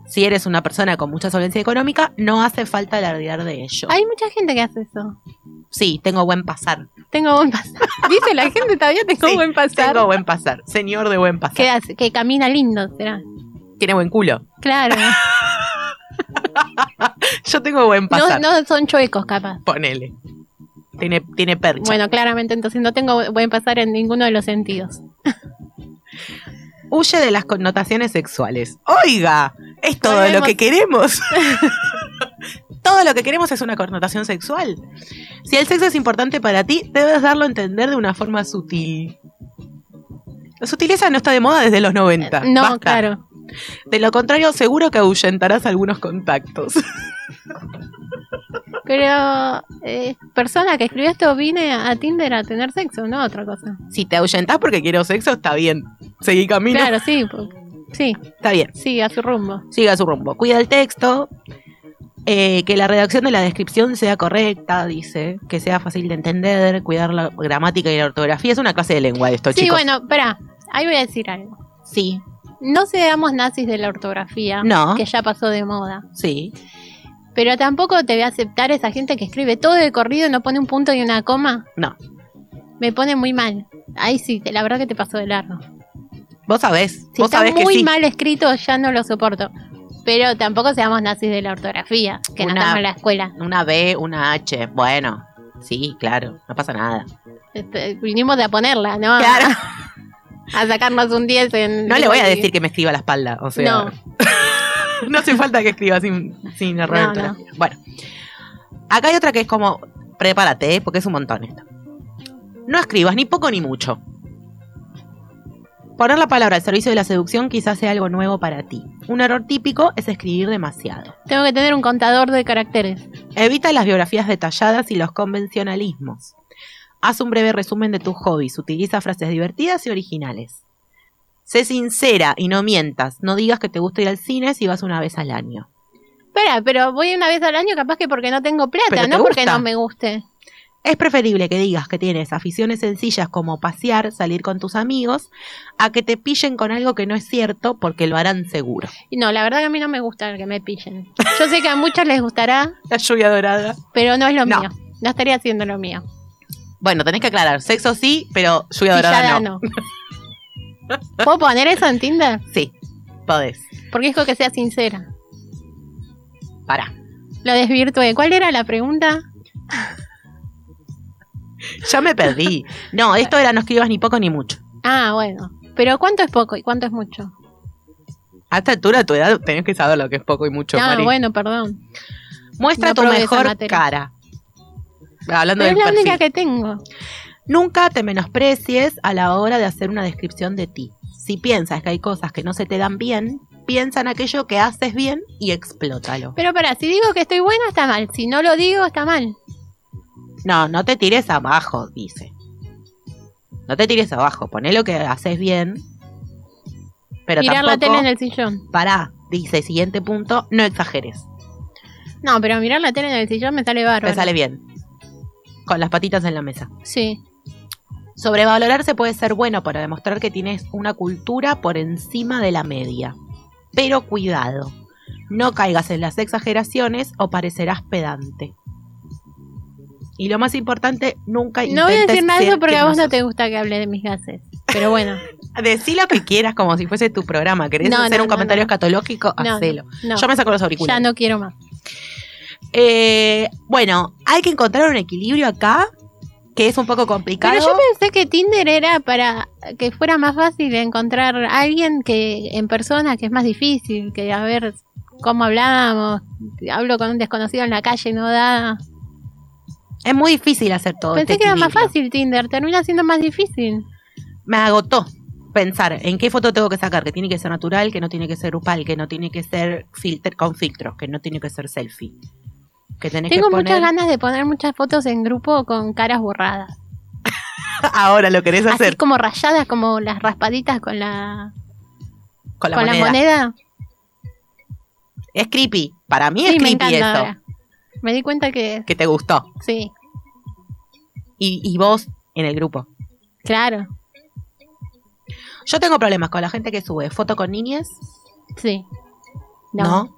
Si eres una persona con mucha solvencia económica, no hace falta alardear de ello. Hay mucha gente que hace eso. Sí, tengo buen pasar. Tengo buen pasar. [LAUGHS] Dice la gente todavía tengo Sí, buen pasar. Tengo buen pasar. Señor de buen pasar. que, hace- que camina lindo, será. Tiene buen culo. Claro. [LAUGHS] Yo tengo buen No, pasar. no son chuecos, capaz. Ponele. Tiene, tiene percha. Bueno, claramente entonces no tengo buen pasar en ninguno de los sentidos. [LAUGHS] Huye de las connotaciones sexuales. Oiga, es todo lo que queremos. [LAUGHS] todo lo que queremos es una connotación sexual. Si el sexo es importante para ti, debes darlo a entender de una forma sutil. La sutileza no está de moda desde los 90. No, Basta. claro. De lo contrario, seguro que ahuyentarás algunos contactos. [LAUGHS] Pero, eh, persona que escribió esto, vine a Tinder a tener sexo, no otra cosa. si te ahuyentás porque quiero sexo, está bien. Seguí camino. Claro, sí. po- Sí, Está bien. sí, a su rumbo. siga su rumbo. Cuida el texto, eh, que la redacción de la descripción sea correcta, dice, que sea fácil de entender, cuidar la gramática y la ortografía. Es una clase de lengua esto, Sí, chicos. bueno, espera, ahí voy a decir algo. Sí, No seamos nazis de la ortografía, No. que ya pasó de moda. sí. Pero tampoco te voy a aceptar esa gente que escribe todo de corrido y no pone un punto y una coma. No. Me pone muy mal. Ahí sí, la verdad que te pasó de largo. Vos sabés, Si vos está sabés que muy sí. mal escrito, ya no lo soporto. Pero tampoco seamos nazis de la ortografía, que no Una- estamos en la escuela. Una B, una H, bueno, sí, claro, no pasa nada. Este, vinimos a ponerla, ¿no? Claro. A sacarnos un 10 en... No le voy a decir que me escriba la espalda, o sea. No. [LAUGHS] no hace falta que escriba sin, sin error de No. Bueno, acá hay otra que es como, prepárate, ¿eh? porque es un montón esto. No escribas ni poco ni mucho. Poner la palabra al servicio de la seducción quizás sea algo nuevo para ti. Un error típico es escribir demasiado. Tengo que tener un contador de caracteres. Evita las biografías detalladas y los convencionalismos. Haz un breve resumen de tus hobbies. Utiliza frases divertidas y originales. Sé sincera y no mientas. No digas que te gusta ir al cine si vas una vez al año. Espera, pero voy una vez al año capaz que porque no tengo plata, no porque no me guste. Es preferible que digas que tienes aficiones sencillas como pasear, salir con tus amigos, a que te pillen con algo que no es cierto porque lo harán seguro. No, la verdad que a mí no me gusta que me pillen. Yo sé que a muchos les gustará, La lluvia dorada. pero no es lo No. mío. No estaría haciendo lo mío. Bueno, tenés que aclarar. Sexo sí, pero lluvia dorada no. no. [LAUGHS] ¿Puedo poner eso en Tinder? Sí, podés. Porque dijo que sea sincera. Pará. Lo desvirtué. ¿Cuál era la pregunta? [LAUGHS] Ya me perdí. No, esto era no escribas ni poco ni mucho. Ah, bueno. Pero ¿cuánto es poco y cuánto es mucho? A esta altura de tu edad tenés que saber lo que es poco y mucho, ah, Mari. bueno, perdón. Muestra no tu mejor cara. Hablando Pero es del la única que tengo. Nunca te menosprecies a la hora de hacer una descripción de ti. Si piensas que hay cosas que no se te dan bien, piensa en aquello que haces bien y explótalo. Pero para, si digo que estoy buena, está mal. Si no lo digo, está mal. No, no te tires abajo, dice. No te tires abajo, poné lo que haces bien. Pero Mirar la tele en el sillón. pará, dice, siguiente punto, no exageres. No, pero mirar la tele en el sillón me sale bárbaro. Me sale bien. Con las patitas en la mesa. Sí. Sobrevalorarse puede ser bueno para demostrar que tienes una cultura por encima de la media. Pero cuidado, no caigas en las exageraciones o parecerás pedante. Y lo más importante, nunca No voy a decir nada de eso porque a vos no te gusta que hable de mis gases. Pero bueno. [LAUGHS] Decí lo que quieras como si fuese tu programa. ¿Querés No, hacer no, un no, comentario escatológico? Hacelo. Yo me saco los Ya auriculares. no quiero más. Eh, bueno, hay que encontrar un equilibrio acá que es un poco complicado. Pero yo pensé que Tinder era para que fuera más fácil encontrar a alguien que en persona, que es más difícil, que a ver cómo hablamos, hablo con un desconocido en la calle y no da. Es muy difícil hacer todo. Pensé este que era más fácil Tinder, termina siendo más difícil. me agotó pensar en qué foto tengo que sacar, que tiene que ser natural, que no tiene que ser grupal, que no tiene que ser filter con filtros, que no tiene que ser selfie. Que tenés Tengo que poner... muchas ganas de poner muchas fotos en grupo con caras borradas. [LAUGHS] Ahora lo querés Así hacer como rayadas, como las raspaditas con la, con la con moneda. la moneda. Es creepy. Para mí es Sí, creepy ahora. Me di cuenta que Que te gustó. sí, Y, y vos en el grupo. claro, Yo tengo problemas con la gente que sube foto con niñas, sí. ¿no?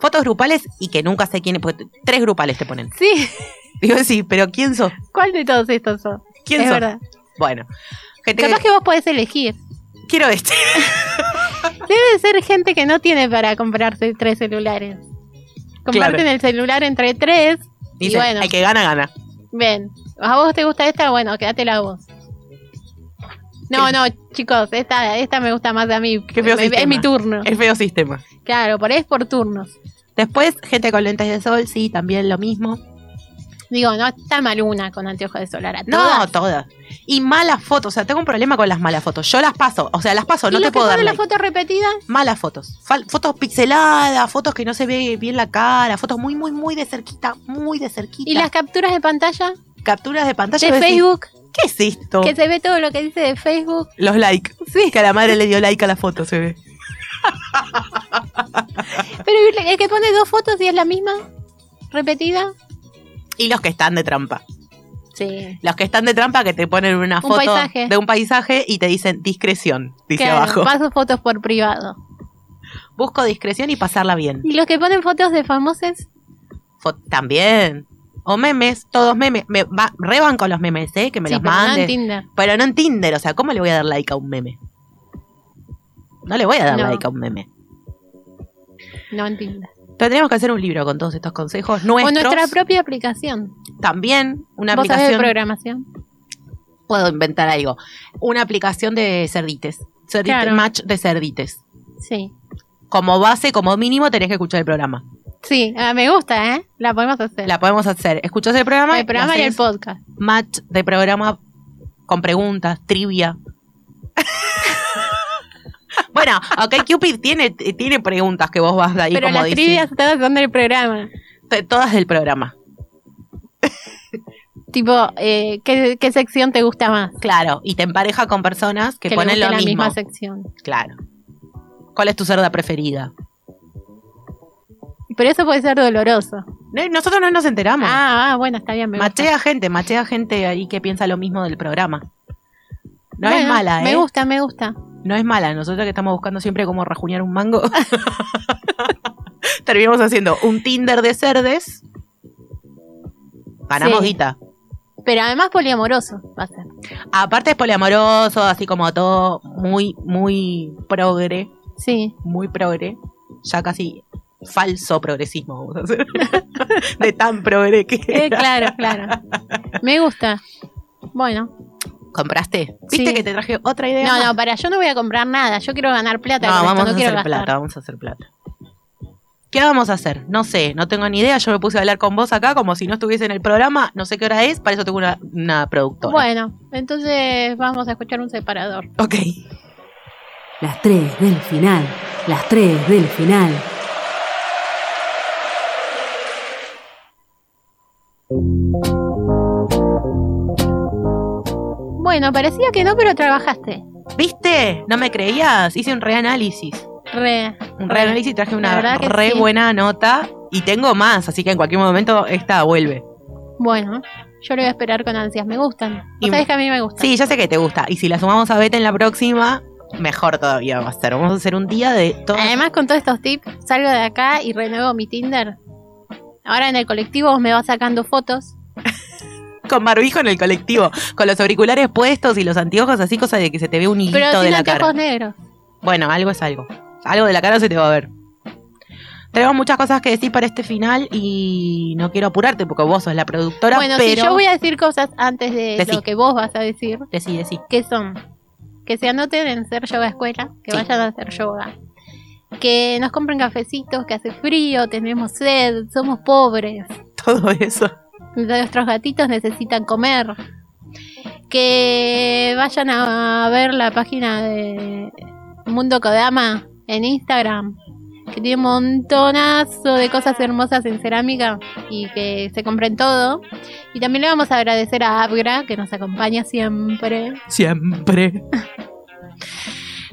Fotos grupales y que nunca sé quién es, porque tres grupales te ponen. Sí, [LAUGHS] Digo, sí, pero ¿quién sos? ¿cuál de todos estos son? ¿Quién es sos? verdad. Bueno, gente Capaz que... que vos podés elegir. Quiero este. [LAUGHS] Debe ser gente que no tiene para comprarse tres celulares. Comparten Claro. el celular entre tres. Y bueno, el que gana, gana. ven. ¿A vos te gusta esta? Bueno, quédatela vos. No, no, chicos, esta, esta me gusta más a mí. Qué feo sistema. es mi turno. El feo sistema. Claro, por ahí es por turnos. Después, gente con lentes de sol, sí, también lo mismo. Digo, no está mal una con anteojos de solar. ¿A No, todas? Y malas fotos, o sea, tengo un problema con las malas fotos. Yo las paso, o sea, las paso, ¿Y no te que puedo dar ponen la like. foto repetida? Malas fotos. Fal- fotos pixeladas, fotos que no se ve bien la cara, fotos muy, muy, muy de cerquita, muy de cerquita. ¿Y las capturas de pantalla capturas de pantalla de decís, Facebook? ¿Qué es esto? Que se ve todo lo que dice de Facebook. Los likes. Sí. Que a la madre le dio like a la foto, se ve. [LAUGHS] Pero el que pone dos fotos y es la misma, repetida. Y los que están de trampa. Sí. Los que están de trampa que te ponen una Un foto paisaje. de un paisaje y te dicen discreción, dice Claro, abajo. paso fotos por privado. Busco discreción y pasarla bien. ¿Y los que ponen fotos de famosos? También. O memes, todos memes. Me va, reban con los memes, ¿eh? Que me sí, los pero no en manden. Tinder. pero no en Tinder, o sea, ¿cómo le voy a dar like a un meme? No le voy a dar No. like a un meme. No en Tinder. Tendríamos que hacer un libro con todos estos consejos O nuestros. nuestra propia aplicación. También una ¿Vos sabés de aplicación. programación? Puedo inventar algo. Una aplicación de cerdites. Cerdite- Claro. Match de cerdites. Sí. Como base, como mínimo, tenés que escuchar el programa. Sí, ah, me gusta, ¿eh? La podemos hacer. La podemos hacer. Escuchás el programa. el programa y el podcast. Match de programa con preguntas, trivia. [LAUGHS] [LAUGHS] bueno, ok, Cupid tiene, tiene preguntas que vos vas de ahí Pero como las trivias todas son del programa. T- Todas del programa. [LAUGHS] Tipo, eh, ¿qué, qué sección te gusta más? Claro, y te empareja con personas que, le ponen lo la mismo. misma sección. Claro. ¿Cuál es tu cerda preferida? Pero eso puede ser doloroso. No, Nosotros no nos enteramos. Ah, ah, bueno, está bien. Me gusta. machea gente, machea gente ahí que piensa lo mismo del programa. No es mala, ¿eh? Me gusta, me gusta. No es mala. Nosotros que estamos buscando siempre cómo rajuñar un mango. [LAUGHS] Terminamos haciendo un Tinder de cerdes. Ganamos Sí. guita. Pero además poliamoroso va a ser. Aparte es poliamoroso, así como todo muy, muy progre. Sí. Muy progre. Ya casi falso progresismo, vamos a hacer. [LAUGHS] de tan progre que Eh, claro, claro. Me gusta. Bueno. ¿Compraste? ¿Viste Sí. que te traje otra idea? No, más? no, para, yo no voy a comprar nada. Yo quiero ganar plata. No, con esto, vamos no a quiero hacer gastar. plata, vamos a hacer plata. ¿Qué vamos a hacer? No sé, no tengo ni idea. Yo me puse a hablar con vos acá como si no estuviese en el programa. No sé qué hora es, para eso tengo una, una productora. Bueno, entonces vamos a escuchar un separador. Ok. Las tres del final. Las tres del final. Bueno, parecía que no, pero trabajaste. ¿Viste? ¿No me creías? Hice un reanálisis. Re. Un reanálisis y traje una re sí. buena nota. Y tengo más, así que en cualquier momento esta vuelve. Bueno, yo lo voy a esperar con ansias. Me gustan. Y- Vos sabés que a mí me gustan. Sí, ya sé que te gusta. Y si la sumamos a Beta en la próxima, mejor todavía va a ser. Vamos a hacer un día de todo. Además, con todos estos tips, salgo de acá y renuevo mi Tinder. Ahora en el colectivo vos me vas sacando fotos. Con barbijo en el colectivo, con los auriculares puestos y los anteojos, así cosa de que se te ve un hilito Pero de la cara. negros. Bueno, algo es algo. Algo de la cara se te va a ver. Tenemos muchas cosas que decir para este final y no quiero apurarte porque vos sos la productora, Bueno, pero... si yo voy a decir cosas antes de Decí. lo que vos vas a decir, Decí, decí. que son que se anoten en ser yoga escuela, que Sí. vayan a hacer yoga, que nos compren cafecitos, que hace frío, tenemos sed, somos pobres, Todo eso. Nuestros gatitos necesitan comer, que vayan a ver la página de Mundo Kodama en Instagram, que tiene un montonazo de cosas hermosas en cerámica y que se compren todo. Y también le vamos a agradecer a Abgra, que nos acompaña siempre. Siempre.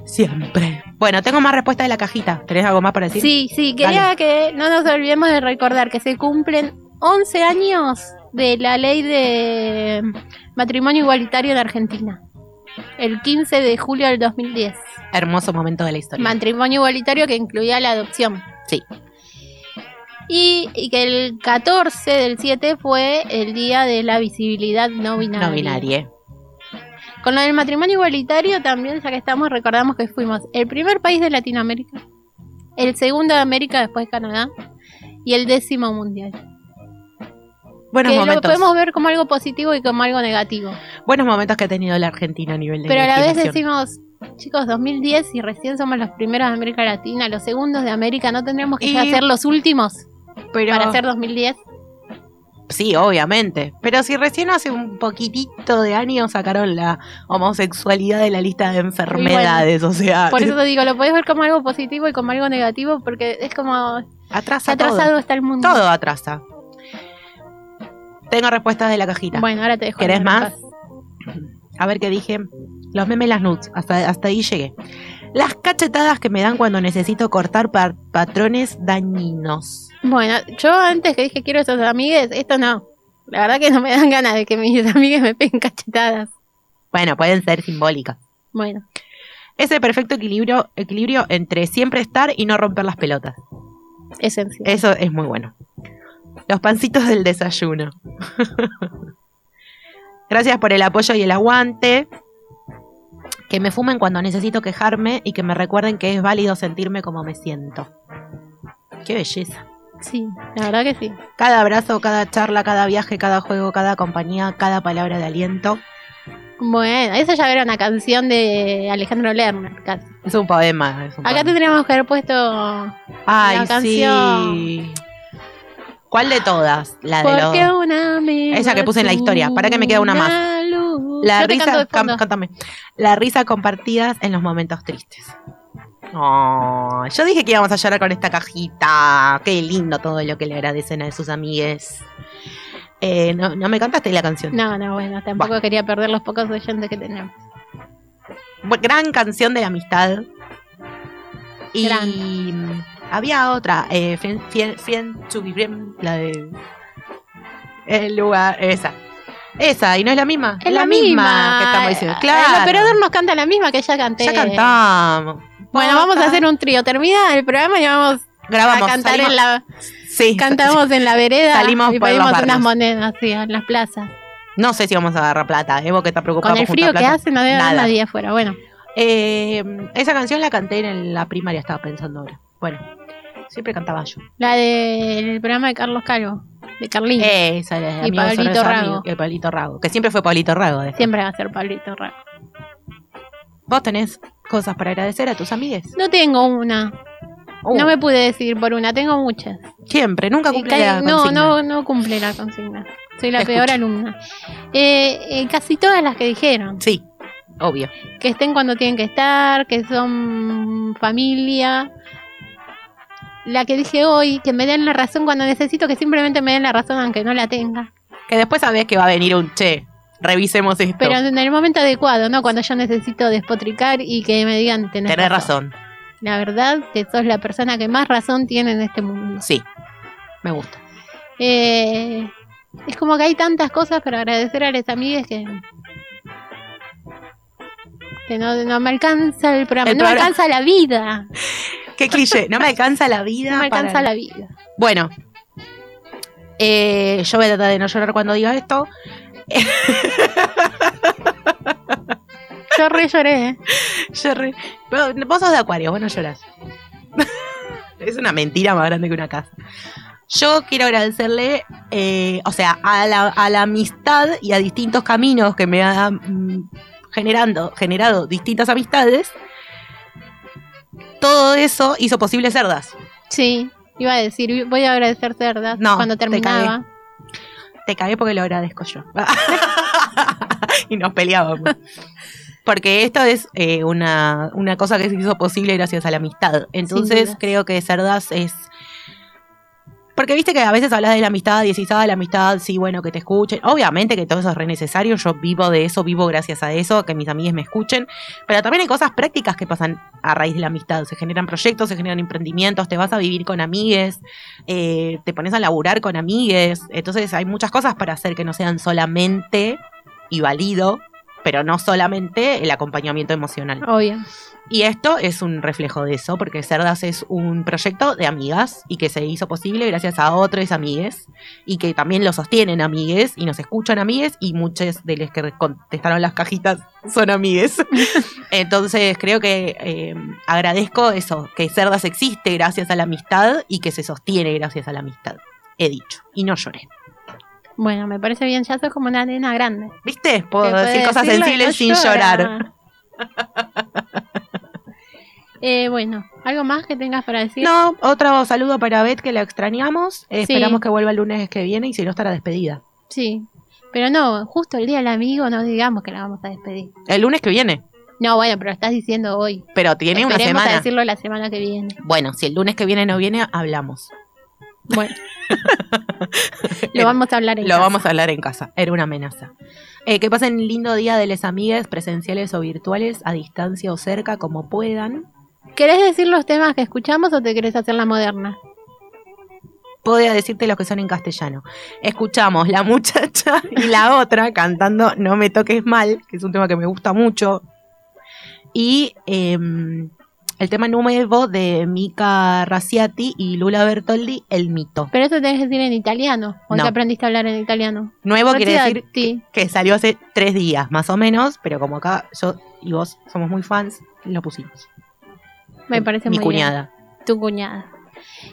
Siempre. Bueno, tengo más respuestas de la cajita. ¿Tenés algo más para decir? Sí, sí, quería que no nos olvidemos de recordar que se cumplen 11 años de la ley de matrimonio igualitario en Argentina. El 15 de julio del 2010. Hermoso momento de la historia. Matrimonio igualitario que incluía la adopción. Sí. Y, y que el 14 del 7 fue el día de la visibilidad no binaria. no binaria. Con lo del matrimonio igualitario también, ya que estamos, recordamos que fuimos el primer país de Latinoamérica, el segundo de América después de Canadá y el décimo mundial. Buenos que lo momentos. podemos ver como algo positivo y como algo negativo. Buenos momentos que ha tenido la Argentina a nivel de Pero a la vez decimos, chicos, 2010 y recién somos los primeros de América Latina, los segundos de América, ¿no tendríamos que Y- ya ser los últimos Pero- para ser 2010? Sí, obviamente. Pero si recién hace un poquitito de años sacaron la homosexualidad de la lista de enfermedades, o sea, Por eso [LAUGHS] te digo, lo podés ver como algo positivo y como algo negativo, porque es como atrasa atrasado todo. está el mundo. Todo atrasa. Tengo respuestas de la cajita. Bueno, ahora te dejo. ¿Querés más? A ver qué dije. Los memes, las nudes. Hasta, hasta ahí llegué. Las cachetadas que me dan cuando necesito cortar pa- patrones dañinos. Bueno, yo antes que dije quiero esos amigues, esto no. La verdad que no me dan ganas de que mis [LAUGHS] amigues me peguen cachetadas. Bueno, pueden ser simbólicas. Bueno, Ese perfecto equilibrio, equilibrio entre siempre estar y no romper las pelotas. esencial. Eso es muy bueno. Los pancitos del desayuno. [LAUGHS] Gracias por el apoyo y el aguante. Que me fumen cuando necesito quejarme y que me recuerden que es válido sentirme como me siento. Qué belleza. Sí, la verdad que sí. Cada abrazo, cada charla, cada viaje, cada juego, cada compañía, cada palabra de aliento. Bueno, eso ya era una canción de Alejandro Lerner, casi. Es un poema. es un Acá poema. tendríamos que haber puesto Ay, la canción. sí. ¿Cuál de todas? La de Porque los... una Esa que puse en la historia. Para que me queda una más. La Yo risa, cántame. La risa compartidas en los momentos tristes. Oh, yo dije que íbamos a llorar con esta cajita. Qué lindo todo lo que le agradecen a sus amigues. Eh, no, no me cantaste la canción. No, no, bueno, tampoco quería perder los pocos oyentes que tenemos. Gran canción de la amistad. Y Gran. Había otra, eh, Friend, Friend- Friend to be Friend, la de el lugar, esa. Esa, y no es la misma. Es la misma. que estamos diciendo. El Claro. operador nos canta la misma que ya canté. Ya cantamos. Bueno, vamos a hacer un trío. Termina el programa y vamos Grabamos, a cantar salimos- en la. Sí, Cantamos en la [LAUGHS] vereda Salimos y pedimos unas monedas, sí, en las plazas. No sé si vamos a agarrar plata. Evo que está preocupado Con el frío que hace, no debe haber nadie afuera. Bueno, Eh, esa canción la canté en la primaria, estaba pensando ahora. Bueno, Siempre cantaba yo. La del programa de Carlos Calvo, de Carlín. Esa era Y Pablito Rago. El Pablito Rago. Que siempre fue Pablito Rago. después. Siempre va a ser Pablito Rago. ¿Vos tenés cosas para agradecer a tus amigues? No tengo una. Uh, No me pude decir por una, tengo muchas. Siempre, nunca cumple la ca- no, consigna. no, no cumple la consigna. Soy la Te peor escucho. alumna. Eh, eh, casi todas las que dijeron. Sí, obvio. Que estén cuando tienen que estar, que son familia. La que dije hoy, que me den la razón cuando necesito, que simplemente me den la razón aunque no la tenga. Que después sabés que va a venir un che. Revisemos esto. Pero en el momento adecuado, ¿no? Cuando yo necesito despotricar y que me digan tenés, Tenés razón. La verdad que sos la persona que más razón tiene en este mundo. Sí. Me gusta. Eh, es como que hay tantas cosas para agradecer a las amigas que. que no, no me alcanza el programa. El no me alcanza la vida. [LAUGHS] Qué cliché. No me alcanza la vida. No me alcanza la vida. Bueno. Eh, yo voy a tratar de no llorar cuando diga esto. Yo re lloré. ¿eh? Yo re- Pero vos sos de Acuario, vos no llorás. es una mentira más grande que una casa. Yo quiero agradecerle, eh, o sea, a la, a la amistad y a distintos caminos que me han generando, generado distintas amistades. Todo eso hizo posible Cerdas. Sí, iba a decir, voy a agradecer cerdas No, cuando te terminaba. Te cagué porque lo agradezco yo. [LAUGHS] y nos peleábamos. Porque esto es eh, una, una cosa que se hizo posible gracias a la amistad. Entonces creo que Cerdas es... Porque viste que a veces hablas de la amistad y decís, ah, la amistad, sí, bueno, que te escuchen. Obviamente que todo eso es re necesario. Yo vivo de eso, vivo gracias a eso, que mis amigas me escuchen. Pero también hay cosas prácticas que pasan a raíz de la amistad. Se generan proyectos, se generan emprendimientos, te vas a vivir con amigues, eh, te pones a laburar con amigues. Entonces hay muchas cosas para hacer que no sean solamente y válido, pero no solamente el acompañamiento emocional. Obvio. Y esto es un reflejo de eso, porque Cerdas es un proyecto de amigas y que se hizo posible gracias a otros amigues y que también lo sostienen amigues y nos escuchan amigues y muchos de los que contestaron las cajitas son amigues. [LAUGHS] Entonces creo que eh, agradezco eso, que Cerdas existe gracias a la amistad y que se sostiene gracias a la amistad. He dicho. Y no lloré. Bueno, me parece bien, ya sos como una nena grande. ¿Viste? Puedo decir cosas sensibles no sin llora. llorar. [LAUGHS] Eh, bueno, ¿algo más que tengas para decir? No, otro saludo para Beth que la extrañamos. Eh, Sí. Esperamos que vuelva el lunes que viene y si no estará despedida. Sí. Pero no, justo el día del amigo no digamos que la vamos a despedir. El lunes que viene. No, bueno, pero lo estás diciendo hoy. Pero tiene una Esperemos a semana. decirlo la semana que viene. Bueno, si el lunes que viene no viene, hablamos. Bueno. [LAUGHS] lo vamos a hablar en Lo casa. vamos a hablar en casa. Era una amenaza. Eh, que pasen lindo día de les amigues, presenciales o virtuales, a distancia o cerca, como puedan. ¿Querés decir los temas que escuchamos o te querés hacer la moderna? Podría decirte los que son en castellano. Escuchamos La [LAUGHS] Muchacha y la otra cantando No me toques mal, que es un tema que me gusta mucho. Y em, el tema nuevo de Mika Raciati y Lula Bertoldi, El Mito. Pero eso tenés que decir en italiano. ¿O No. ya aprendiste a hablar en italiano? Nuevo quiere decir que salió hace tres días, más o menos, pero como acá yo y vos somos muy fans, lo pusimos. Me parece Mi muy bien. cuñada. Tu cuñada.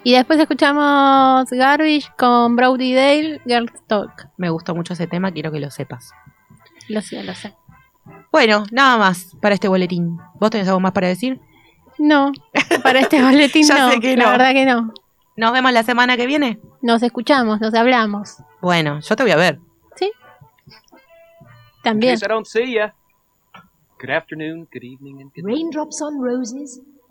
Y después escuchamos Garbage con Brody Dale, Girls Talk. Me gustó mucho ese tema, quiero que lo sepas. Lo sé, lo sé. Bueno, nada más para este boletín. ¿Vos tenés algo más para decir? No, para este [LAUGHS] boletín Ya no. sé que La no. verdad que no. Nos vemos la semana que viene. Nos escuchamos, nos hablamos. Bueno, yo te voy a ver. También. case I don't see ya. Good afternoon, good evening, and good Raindrops on roses